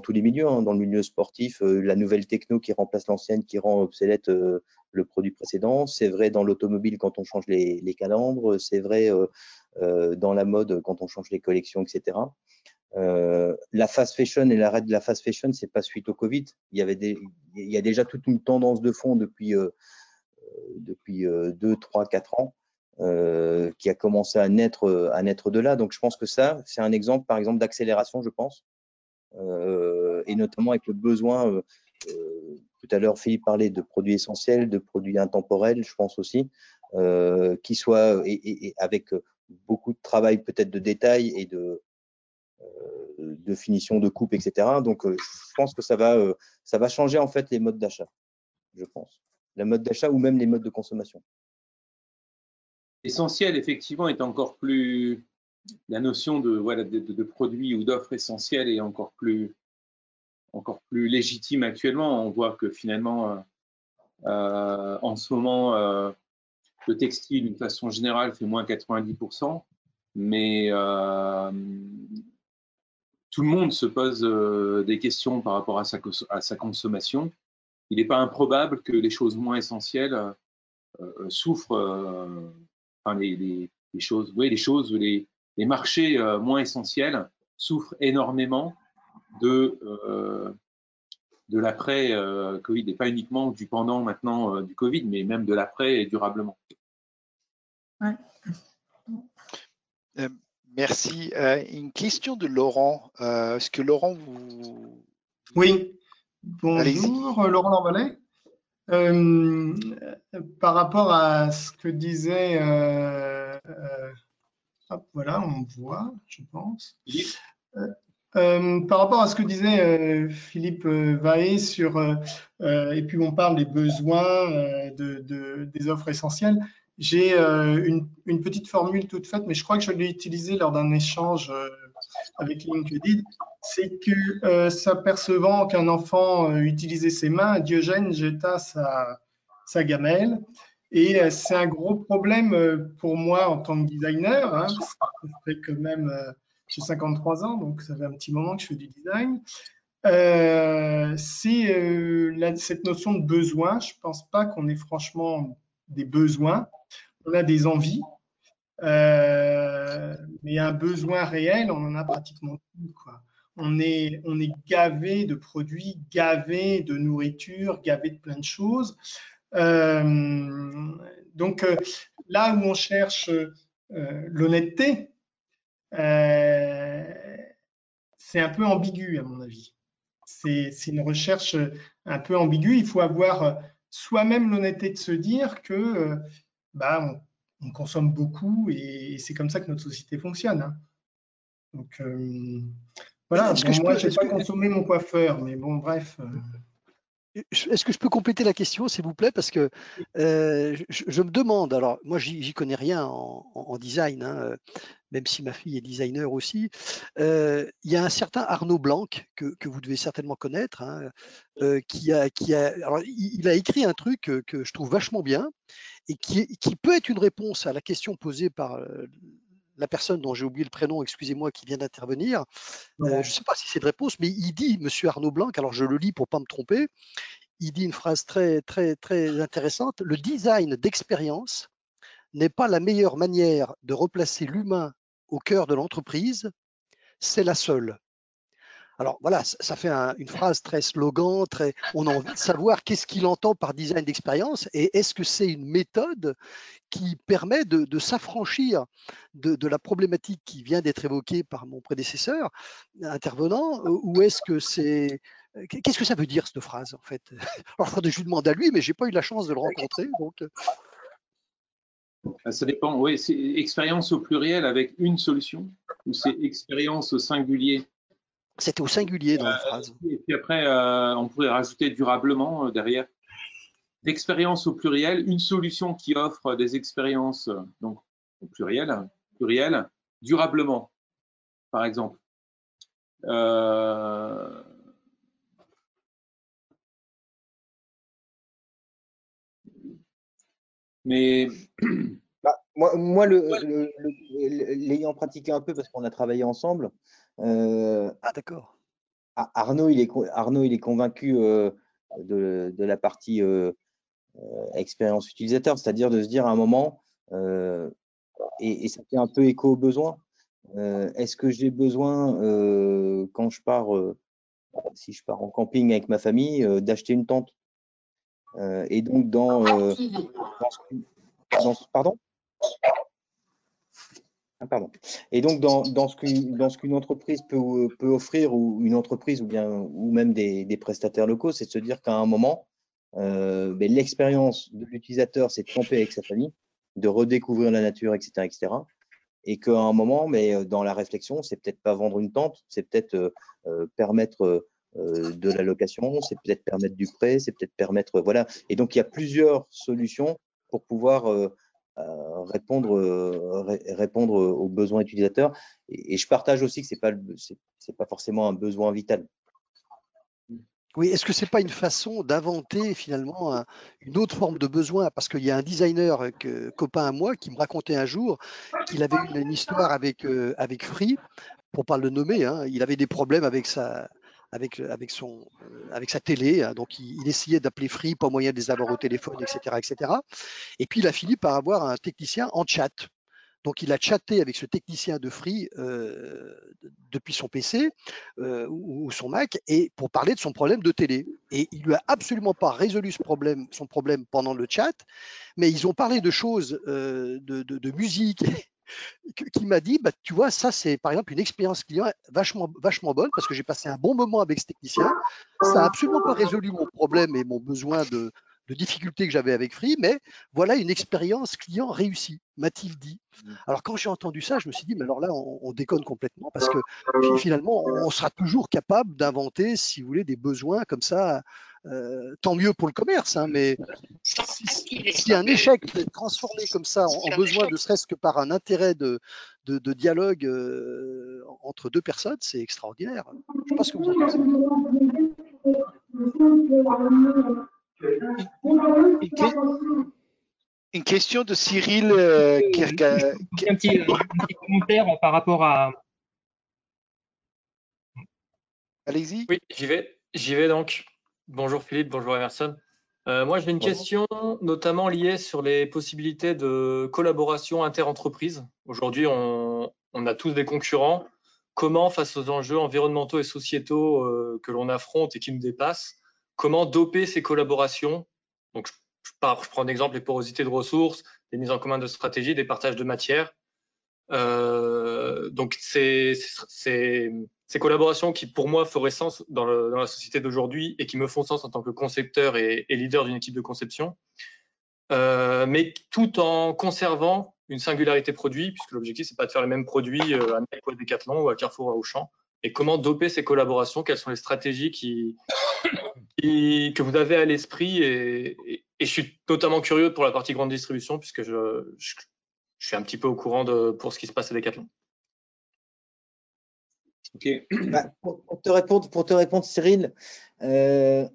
tous les milieux, hein, dans le milieu sportif, euh, la nouvelle techno qui remplace l'ancienne, qui rend obsolète euh, le produit précédent. C'est vrai dans l'automobile quand on change les, les c'est vrai euh, dans la mode quand on change les collections, etc. la fast fashion et l'arrêt de la fast fashion, c'est pas suite au Covid. Il y avait des, il y a déjà toute une tendance de fond depuis depuis 2, 3, 4 ans. qui a commencé à naître, à naître de là. Donc, je pense que ça, c'est un exemple, par exemple, d'accélération, je pense, euh, et notamment avec le besoin, euh, euh, tout à l'heure Philippe parlait de produits essentiels, de produits intemporels, je pense aussi, qui soient et, avec beaucoup de travail peut-être de détail et de, de finition de coupe, etc. Donc, je pense que ça va, ça va changer en fait les modes d'achat, je pense. Les modes d'achat ou même les modes de consommation. Essentiel, effectivement, est encore plus, la notion de, voilà, de, de, produits ou d'offres essentielles est encore plus, encore plus légitime actuellement. On voit que finalement, euh, euh, en ce moment, euh, le textile, d'une façon générale, fait moins 90%, mais tout le monde se pose des questions par rapport à sa, à sa consommation. Il n'est pas improbable que les choses moins essentielles souffrent, enfin les, les, les, choses, oui, les choses, les, les marchés euh, moins essentiels souffrent énormément de, euh, de l'après-Covid, et pas uniquement du pendant maintenant euh, du Covid, mais même de l'après et durablement. Merci. une question de Laurent. Est-ce que Laurent, vous... Oui, bonjour, Laurent Lambalet. par rapport à ce que disait voilà, on voit, je pense. Euh, euh, par rapport à ce que disait euh, Philippe Vaé sur, et puis on parle des besoins de, des offres essentielles, j'ai une, petite formule toute faite, mais je crois que je l'ai utilisée lors d'un échange avec LinkedIn, c'est que s'apercevant qu'un enfant utilisait ses mains, Diogène jeta sa, gamelle et euh, c'est un gros problème euh, pour moi en tant que designer. Hein, ça fait quand même, euh, j'ai 53 ans, donc ça fait un petit moment que je fais du design. Euh, c'est cette notion de besoin. Je ne pense pas qu'on ait franchement des besoins. On a des envies, euh, mais un besoin réel, on en a pratiquement tout. Quoi. On est, on est gavé de produits, gavé de nourriture, gavé de plein de choses. Euh, donc euh, là où on cherche l'honnêteté, c'est un peu ambigu à mon avis. C'est une recherche un peu ambiguë. Il faut avoir soi-même l'honnêteté de se dire que bah, on, consomme beaucoup et, c'est comme ça que notre société fonctionne. Hein. Donc voilà, moi je n'ai pas consommé mon coiffeur, mais bon, bref. est-ce que je peux compléter la question, s'il vous plaît? Parce que euh, je, me demande, alors moi j'y connais rien en, design, hein, même si ma fille est designer aussi. Euh, il y a un certain Arnaud Blanc que, vous devez certainement connaître, hein, euh, qui a, qui a, alors, il, a écrit un truc que, je trouve vachement bien et qui, qui, peut être une réponse à la question posée par la personne dont j'ai oublié le prénom, excusez-moi, qui vient d'intervenir. je ne sais pas si c'est de réponse, mais il dit, Monsieur Arnaud Blanc, alors je le lis pour pas me tromper, il dit une phrase très, très, très intéressante. Le design d'expérience n'est pas la meilleure manière de replacer l'humain au cœur de l'entreprise, c'est la seule. Alors voilà, ça fait une phrase très slogan, très, on a envie de savoir qu'est-ce qu'il entend par design d'expérience et est-ce que c'est une méthode qui permet de, s'affranchir de, la problématique qui vient d'être évoquée par mon prédécesseur intervenant ou est-ce que c'est Qu'est-ce que ça veut dire cette phrase en fait? Alors, je lui demande à lui, mais j'ai pas eu la chance de le rencontrer. Donc... Ça dépend, oui, c'est expérience au pluriel avec une solution ou c'est expérience au singulier? C'était au singulier dans la euh, phrase. Et puis après, euh, on pourrait rajouter durablement euh, derrière. Expérience au pluriel, une solution qui offre des expériences donc au pluriel, pluriel durablement, par exemple. Mais bah, moi, moi l'ayant pratiqué un peu parce qu'on a travaillé ensemble. Euh, ah d'accord. Arnaud, il est Arnaud, il est convaincu euh, de, la partie euh, expérience utilisateur, c'est-à-dire de se dire à un moment, et, ça fait un peu écho aux besoins. Est-ce que j'ai besoin quand je pars, si je pars en camping avec ma famille, d'acheter une tente? Euh, et donc, dans, euh, dans, ah, pardon? Et donc, dans, dans ce qu'une entreprise peut, peut, offrir, ou une entreprise, ou bien ou même des, prestataires locaux, c'est de se dire qu'à un moment, euh, ben, l'expérience de l'utilisateur, c'est de camper avec sa famille, de redécouvrir la nature, etc., etc. Et qu'à un moment, mais dans la réflexion, c'est peut-être pas vendre une tente, c'est peut-être euh, permettre euh, de la location, c'est peut-être permettre du prêt, c'est peut-être permettre voilà. Et donc il y a plusieurs solutions pour pouvoir euh, euh, répondre répondre aux besoins utilisateurs. Et, je partage aussi que c'est pas c'est pas forcément un besoin vital. Oui, est-ce que c'est pas une façon d'inventer finalement une autre forme de besoin? Parce qu'il y a un designer que, copain à moi qui me racontait un jour qu'il avait une, une, histoire avec, avec Free, pour pas le nommer, hein, il avait des problèmes avec sa, avec, avec, son, euh, avec sa télé. Hein. donc, il, essayait d'appeler Free, pas moyen de les avoir au téléphone, etc., etc. Et puis, il a fini par avoir un technicien en chat. Donc, il a chatté avec ce technicien de Free euh, depuis son PC euh, ou, son Mac et pour parler de son problème de télé. Et il lui a absolument pas résolu ce problème, son problème pendant le chat, mais ils ont parlé de choses de, musique qui m'a dit, bah, tu vois, ça c'est par exemple une expérience client vachement, vachement bonne parce que j'ai passé un bon moment avec ce technicien. Ça n'a absolument pas résolu mon problème et mon besoin de, de difficultés que j'avais avec Free, mais voilà une expérience client réussie, m'a-t-il dit. Mmh. Alors quand j'ai entendu ça, je me suis dit, mais alors là, on, déconne complètement parce que finalement, on sera toujours capable d'inventer, si vous voulez, des besoins comme ça. Euh, tant mieux pour le commerce, hein, mais si, un échec est transformé comme ça en, besoin, ne serait-ce que par un intérêt de, de, dialogue euh, entre deux personnes, c'est extraordinaire. Je ne sais pas ce que vous en pensez. Une, question de Cyril euh, un, petit, commentaire par rapport à. Allez-y. Oui, j'y vais. J'y vais donc. Bonjour Philippe, bonjour Emerson. Euh, moi, j'ai une question notamment liée sur les possibilités de collaboration inter-entreprise. Aujourd'hui, on, a tous des concurrents. Comment, face aux enjeux environnementaux et sociétaux euh, que l'on affronte et qui nous dépassent, comment doper ces collaborations Donc, je, je prends d'exemple les porosités de ressources, les mises en commun de stratégies, des partages de matières. Euh, donc, c'est ces collaborations qui, pour moi, feraient sens dans, la société d'aujourd'hui et qui me font sens en tant que concepteur et, leader d'une équipe de conception, euh, mais tout en conservant une singularité produit, puisque l'objectif, c'est pas de faire les mêmes produits euh, à Nike ou à Decathlon ou à Carrefour ou à Auchan. Et comment doper ces collaborations? Quelles sont les stratégies qui, que vous avez à l'esprit et, je suis notamment curieux pour la partie grande distribution puisque je, suis un petit peu au courant de, pour ce qui se passe à Decathlon. Bah, pour, te répondre, Cyril, euh,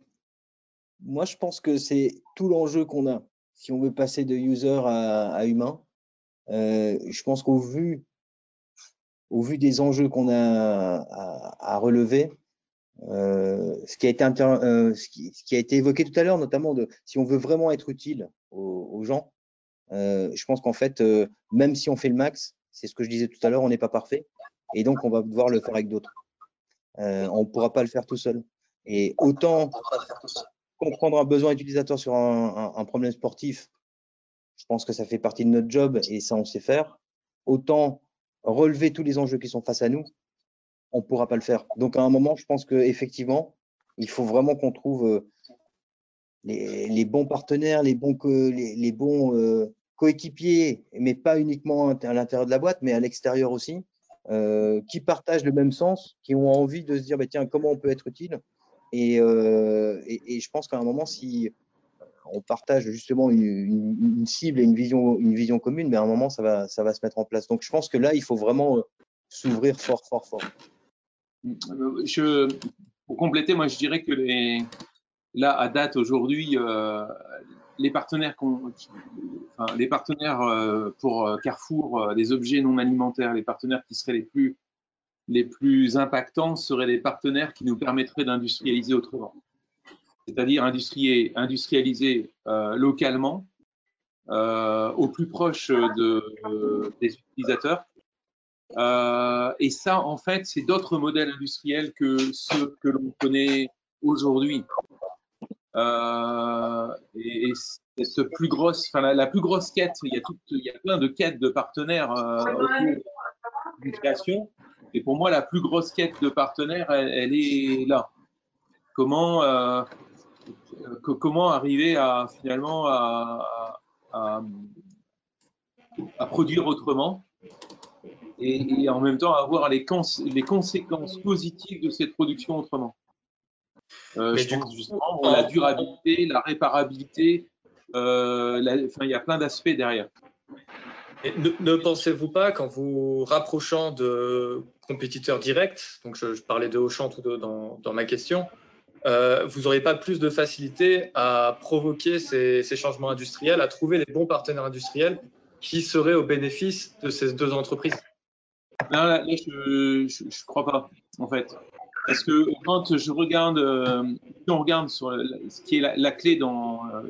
moi je pense que c'est tout l'enjeu qu'on a si on veut passer de user à, humain. Euh, je pense qu'au vu, au vu des enjeux qu'on a à, relever, euh, ce, qui a été ce, qui, a été évoqué tout à l'heure, notamment de si on veut vraiment être utile aux, gens, je pense qu'en fait, même si on fait le max, c'est ce que je disais tout à l'heure, on n'est pas parfait. Et donc, on va devoir le faire avec d'autres. Euh, on ne pourra pas le faire tout seul. Et autant comprendre un besoin utilisateur sur un, problème sportif, je pense que ça fait partie de notre job et ça, on sait faire. Autant relever tous les enjeux qui sont face à nous, on ne pourra pas le faire. Donc, à un moment, je pense qu'effectivement, il faut vraiment qu'on trouve euh, les, bons partenaires, les bons, les, bons euh, coéquipiers, mais pas uniquement à l'intérieur de la boîte, mais à l'extérieur aussi, euh, qui partagent le même sens, qui ont envie de se dire bah, tiens, comment on peut être utile? Et, je pense qu'à un moment, si on partage justement une, cible et une vision, une vision commune, mais à un moment, ça va, ça va se mettre en place. Donc je pense que là, il faut vraiment s'ouvrir fort, fort, fort. Pour compléter, moi, je dirais que là, à date, aujourd'hui, les partenaires, enfin, les partenaires euh, pour euh, Carrefour des euh, objets non alimentaires, les partenaires qui seraient les plus, les plus impactants seraient les partenaires qui nous permettraient d'industrialiser autrement. C'est-à-dire industrialiser localement, au plus proche de, des utilisateurs. Et ça, en fait, c'est d'autres modèles industriels que ceux que l'on connaît aujourd'hui. Euh, et, ce plus grosse, enfin la, plus grosse quête, il y a plein de quêtes de partenaires euh, d'une création. Et pour moi, la plus grosse quête de partenaires, elle, est là. Comment euh, comment arriver à finalement à, produire autrement? Et, en même temps avoir les, les conséquences positives de cette production autrement. Euh, je pense justement la durabilité, la réparabilité, euh, il y a plein d'aspects derrière. ne, pensez-vous pas qu'en vous rapprochant de compétiteurs directs, donc je, parlais de Auchan tout dans, dans ma question, euh, vous n'aurez pas plus de facilité à provoquer ces, changements industriels, à trouver les bons partenaires industriels qui seraient au bénéfice de ces deux entreprises? Non, là, je ne crois pas, en fait. Parce que quand je regarde, euh, si on regarde sur ce qui est la, clé dans, euh,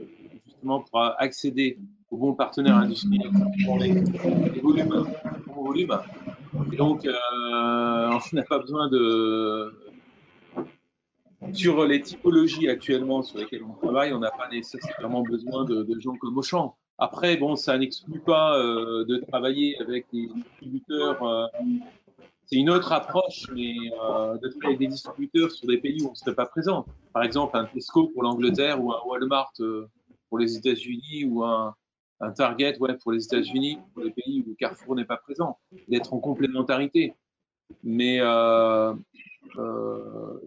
justement pour accéder aux bons partenaires industriels pour les, volumes, volume. Et donc, euh, on n'a pas besoin de. Sur les typologies actuellement sur lesquelles on travaille, on n'a pas nécessairement besoin de, de, gens comme Auchan. Après, bon, ça n'exclut pas de travailler avec des distributeurs c'est une autre approche, mais euh, de travailler avec des distributeurs sur des pays où on ne serait pas présent. Par exemple, un Tesco pour l'Angleterre ou un Walmart euh, pour les États-Unis ou un, Target ouais, pour les États-Unis, pour les pays où Carrefour n'est pas présent, d'être en complémentarité. Mais euh, euh,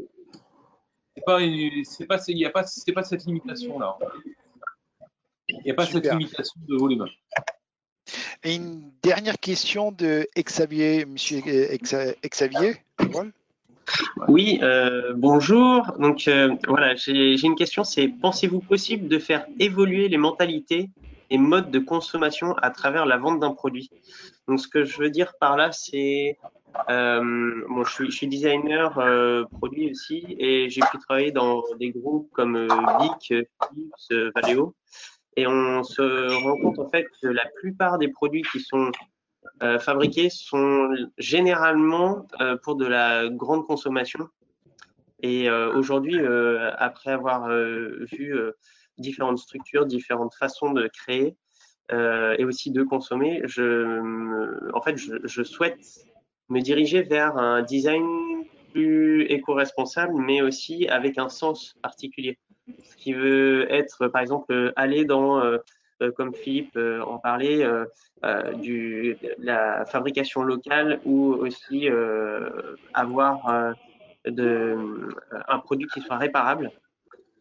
c'est pas, c'est pas, pas, pas cette limitation là. Il n'y a pas cette limitation de volume une dernière question de Xavier, monsieur Xavier. Oui, euh, bonjour. Donc euh, voilà, j'ai une question, c'est pensez-vous possible de faire évoluer les mentalités et modes de consommation à travers la vente d'un produit? Donc ce que je veux dire par là, c'est euh, bon, je suis, je suis designer produit aussi et j'ai pu travailler dans des groupes comme Vic, Philips, Valeo. Et on se rend compte en fait que la plupart des produits qui sont euh, fabriqués sont généralement euh, pour de la grande consommation. Et euh, aujourd'hui, après avoir vu différentes structures, différentes façons de créer et aussi de consommer, en fait, je souhaite me diriger vers un design plus éco-responsable, mais aussi avec un sens particulier qui veut être, par exemple, aller dans, euh, euh, comme Philippe euh, en parlait, du, la fabrication locale ou aussi avoir un produit qui soit réparable.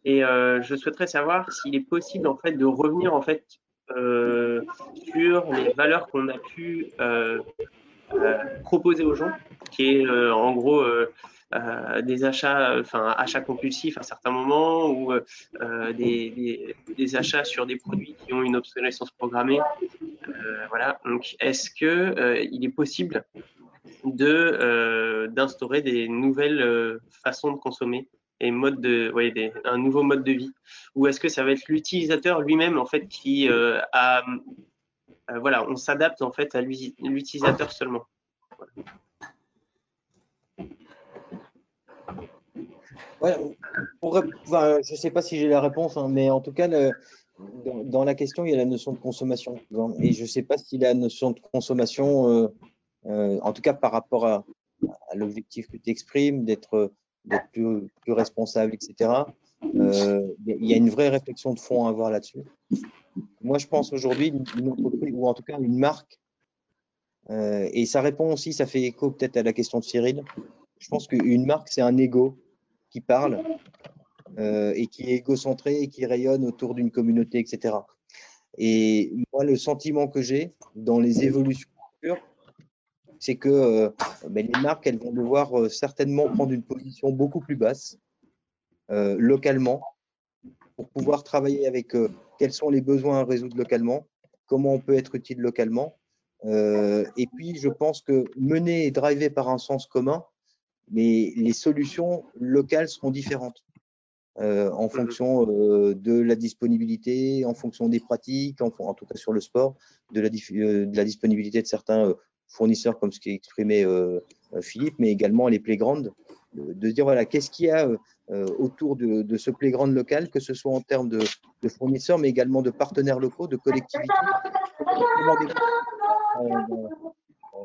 Et je souhaiterais savoir s'il est possible en fait de revenir en fait sur les valeurs qu'on a pu proposer aux gens, qui est en gros des achats, enfin achats compulsifs à certains moments ou euh, des, achats sur des produits qui ont une obsolescence programmée. Euh, voilà. Donc, est-ce que il est possible de d'instaurer des nouvelles façons de consommer et mode de, ouais, un nouveau mode de vie? Ou est-ce que ça va être l'utilisateur lui-même en fait qui a, voilà, on s'adapte en fait à l'utilisateur seulement? Je ne sais pas si j'ai la réponse, hein, mais en tout cas, dans, la question, il y a la notion de consommation. Et je ne sais pas si la notion de consommation, euh, euh, en tout cas par rapport à, l'objectif que tu exprimes, d'être plus, responsable, etc., euh, il y a une vraie réflexion de fond à avoir là-dessus. Moi, je pense aujourd'hui, une entreprise, ou en tout cas une marque, et ça répond aussi, ça fait écho peut-être à la question de Cyril, je pense qu'une marque, c'est un ego qui parle euh, et qui est égocentré et qui rayonne autour d'une communauté, etc. Et moi, le sentiment que j'ai dans les évolutions c'est que euh, ben, les marques, elles vont devoir euh, certainement prendre une position beaucoup plus basse, localement, pour pouvoir travailler avec quels sont les besoins à résoudre localement, comment on peut être utile localement. et puis, je pense que mener et driver par un sens commun, mais les solutions locales seront différentes euh, en mmh fonction euh, de la disponibilité, en fonction des pratiques, en, tout cas sur le sport, de la, euh, de la disponibilité de certains fournisseurs, comme ce qui exprimé Philippe, mais également les playgrounds, de dire voilà, qu'est-ce qu'il y a autour de, de, ce playground local, que ce soit en termes de, de, fournisseurs, mais également de partenaires locaux, de collectivités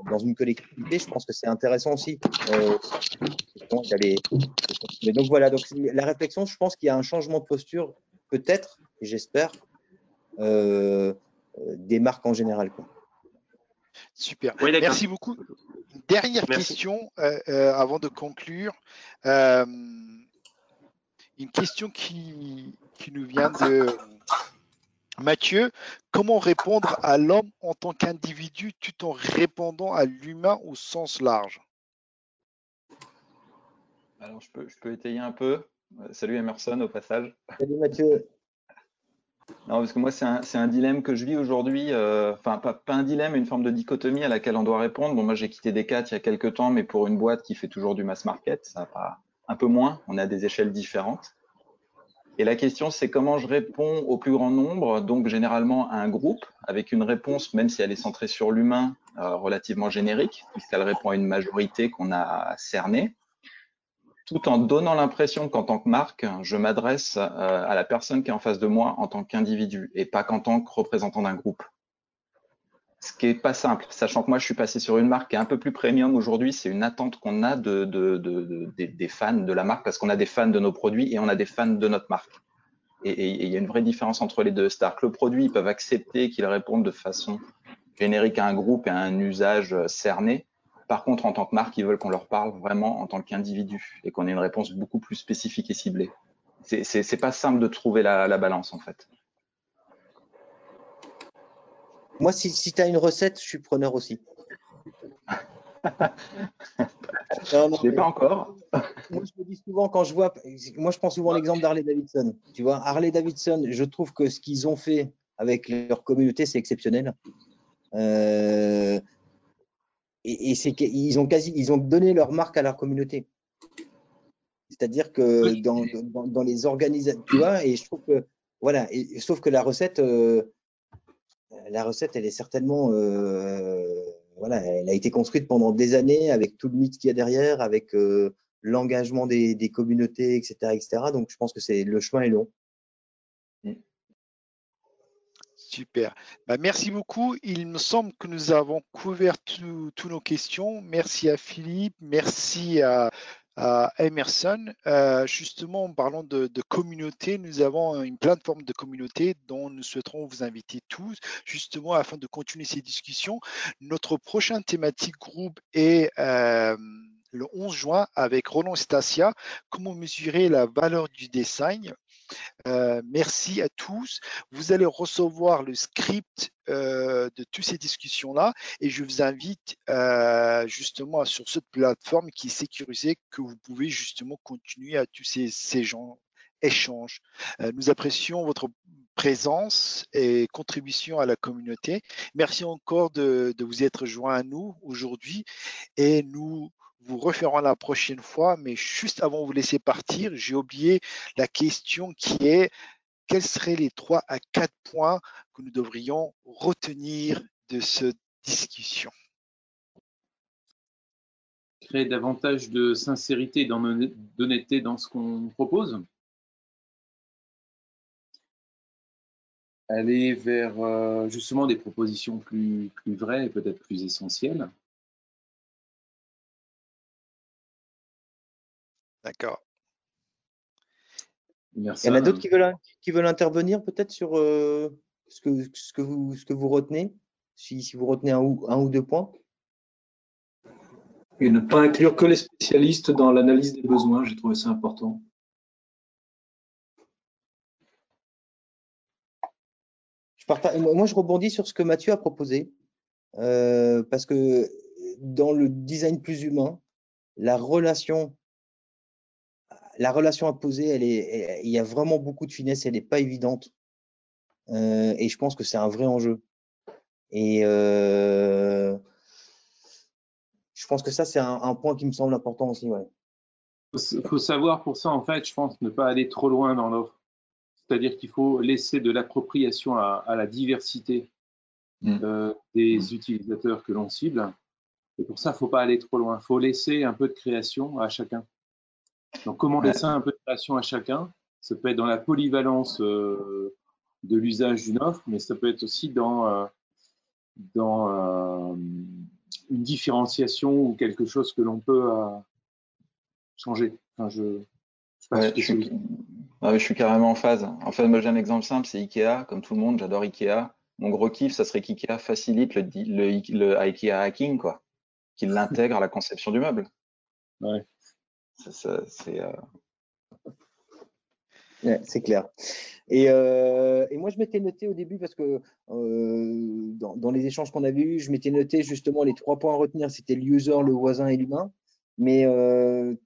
dans une collectivité, je pense que c'est intéressant aussi. Euh, mais donc voilà, donc la réflexion, je pense qu'il y a un changement de posture, peut-être, j'espère, euh, des marques en général. Quoi. Super. Merci beaucoup. Dernière question euh, avant de conclure. une question qui, qui nous vient de Mathieu, comment répondre à l'homme en tant qu'individu tout en répondant à l'humain au sens large? Alors, je peux, je peux étayer un peu. Euh, salut Emerson au passage. Salut Mathieu. Non, parce que moi, c'est un, un, dilemme que je vis aujourd'hui. Euh, enfin, pas, pas, un dilemme, une forme de dichotomie à laquelle on doit répondre. Bon, moi, j'ai quitté Decat il y a quelques temps, mais pour une boîte qui fait toujours du mass market, ça va un peu moins. On a des échelles différentes. Et la question, c'est comment je réponds au plus grand nombre, donc généralement à un groupe, avec une réponse, même si elle est centrée sur l'humain, euh, relativement générique, puisqu'elle répond à une majorité qu'on a cernée, tout en donnant l'impression qu'en tant que marque, je m'adresse euh, à la personne qui est en face de moi en tant qu'individu et pas qu'en tant que représentant d'un groupe ce qui est pas simple, sachant que moi je suis passé sur une marque qui est un peu plus premium aujourd'hui, c'est une attente qu'on a de, des fans de la marque parce qu'on a des fans de nos produits et on a des fans de notre marque. Et il y a une vraie différence entre les deux. C'est-à-dire que le produit, ils peuvent accepter qu'il réponde de façon générique à un groupe et à un usage cerné. Par contre, en tant que marque, ils veulent qu'on leur parle vraiment en tant qu'individu et qu'on ait une réponse beaucoup plus spécifique et ciblée. C'est pas simple de trouver la balance en fait. Moi, si, tu as une recette, je suis preneur aussi. je l'ai pas encore. moi, je me dis souvent quand je vois, moi, je prends souvent l'exemple d'Harley Davidson. Tu vois, Harley Davidson, je trouve que ce qu'ils ont fait avec leur communauté, c'est exceptionnel. Euh, et, c'est qu'ils ont quasi, ils ont donné leur marque à leur communauté. C'est-à-dire que dans, les organisations, tu vois, et je trouve que, voilà, et, sauf que la recette, euh, la recette, elle est certainement, euh, voilà, elle a été construite pendant des années avec tout le mythe qu'il y a derrière, avec euh, l'engagement des, communautés, etc., etc. Donc, je pense que c'est le chemin est long. Super. Bah, merci beaucoup. Il me semble que nous avons couvert toutes nos questions. Merci à Philippe, merci à Emerson. Euh, justement, en parlant de, communauté, nous avons une plateforme de communauté dont nous souhaiterons vous inviter tous, justement, afin de continuer ces discussions. Notre prochain thématique groupe est euh, le 11 juin avec Roland Stasia, comment mesurer la valeur du design? Euh, merci à tous. Vous allez recevoir le script euh, de toutes ces discussions-là et je vous invite euh, justement sur cette plateforme qui est sécurisée que vous pouvez justement continuer à tous ces, ces gens échanges. nous apprécions votre présence et contribution à la communauté. Merci encore de, de vous être joint à nous aujourd'hui et nous vous referons la prochaine fois, mais juste avant de vous laisser partir, j'ai oublié la question qui est quels seraient les trois à quatre points que nous devrions retenir de cette discussion? Créer davantage de sincérité et d'honnêteté dans ce qu'on propose? Aller vers euh, justement des propositions plus, plus vraies et peut-être plus essentielles? D'accord. Merci. Il y en a d'autres qui veulent, qui veulent intervenir peut-être sur euh, ce, que, ce, que vous, ce que vous retenez, si, si vous retenez un ou, un ou deux points. Et ne pas inclure que les spécialistes dans l'analyse des besoins, j'ai trouvé ça important. Je partage, moi, je rebondis sur ce que Mathieu a proposé, euh, parce que dans le design plus humain, la relation la relation à poser, elle est, il y a vraiment beaucoup de finesse, elle n'est pas évidente. Euh, et je pense que c'est un vrai enjeu. Et euh, je pense que ça, c'est un, point qui me semble important aussi. Il faut savoir pour ça, en fait, je pense, ne pas aller trop loin dans l'offre. C'est-à-dire qu'il faut laisser de l'appropriation à, la diversité mm. euh, des mm. utilisateurs que l'on cible. Et pour ça, il ne faut pas aller trop loin. Il faut laisser un peu de création à chacun. Donc, comment laisser un peu de création à chacun Ça peut être dans la polyvalence euh, de l'usage d'une offre, mais ça peut être aussi dans, euh, dans euh, une différenciation ou quelque chose que l'on peut changer. Enfin, je, je, suis, je, suis, carrément en phase. En fait, moi j'ai un exemple simple, c'est Ikea. Comme tout le monde, j'adore Ikea. Mon gros kiff, ça serait qu'Ikea facilite le, le, le, Ikea hacking, quoi. Qu'il l'intègre à la conception du meuble. Ouais. Euh, c'est clair. Et, euh, et, moi, je m'étais noté au début parce que euh, dans, les échanges qu'on avait eus, je m'étais noté justement les trois points à retenir c'était le user, le voisin et l'humain. Mais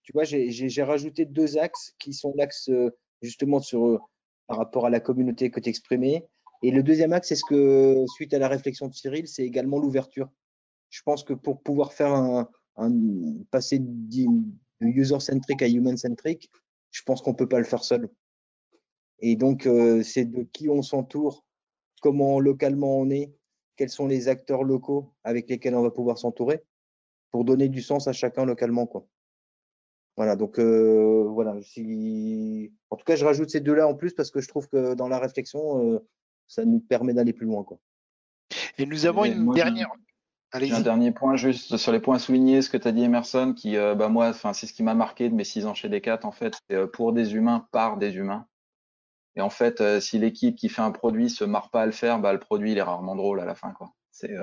tu vois, j'ai rajouté deux axes qui sont l'axe justement par rapport à la communauté que tu exprimais. Et le deuxième axe, c'est ce que, suite à la réflexion de Cyril, c'est également l'ouverture. Je pense que pour pouvoir faire un, un passer de user-centric à human-centric, je pense qu'on ne peut pas le faire seul. Et donc, euh, c'est de qui on s'entoure, comment localement on est, quels sont les acteurs locaux avec lesquels on va pouvoir s'entourer pour donner du sens à chacun localement. Quoi. Voilà, donc euh, voilà. Si... En tout cas, je rajoute ces deux-là en plus parce que je trouve que dans la réflexion, euh, ça nous permet d'aller plus loin. Quoi. Et nous avons une dernière, un dernier point, juste sur les points à souligner, ce que tu as dit, Emerson, qui, euh, bah, moi, c'est ce qui m'a marqué de mes six ans chez Decat, en fait, c'est euh, pour des humains, par des humains. Et en fait, euh, si l'équipe qui fait un produit se marre pas à le faire, bah, le produit, il est rarement drôle à la fin, quoi. C'est,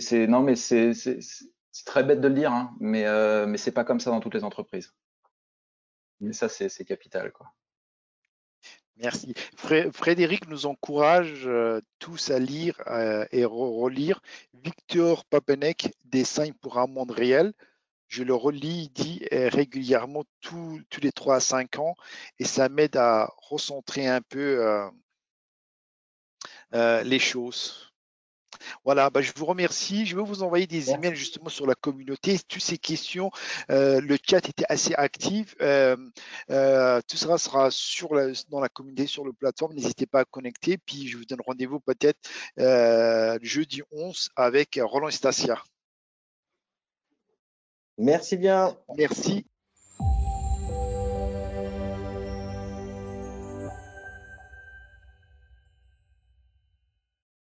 c'est, non, mais c'est, très bête de le dire, hein, mais, mais c'est pas comme ça dans toutes les entreprises. Mais ça, c'est capital, quoi. Merci. Frédéric nous encourage euh, tous à lire euh, et relire Victor Papenek, Dessin pour un monde réel. Je le relis, euh, régulièrement tous les 3 à 5 ans et ça m'aide à recentrer un peu les choses. Voilà, bah, je vous remercie. Je vais vous envoyer des emails justement sur la communauté. Toutes ces questions, euh, le chat était assez actif. Euh, euh, tout ça sera sur dans la communauté, sur le plateforme. N'hésitez pas à connecter. Puis je vous donne rendez-vous peut-être jeudi 11 avec Roland Stasia. Merci bien. Merci.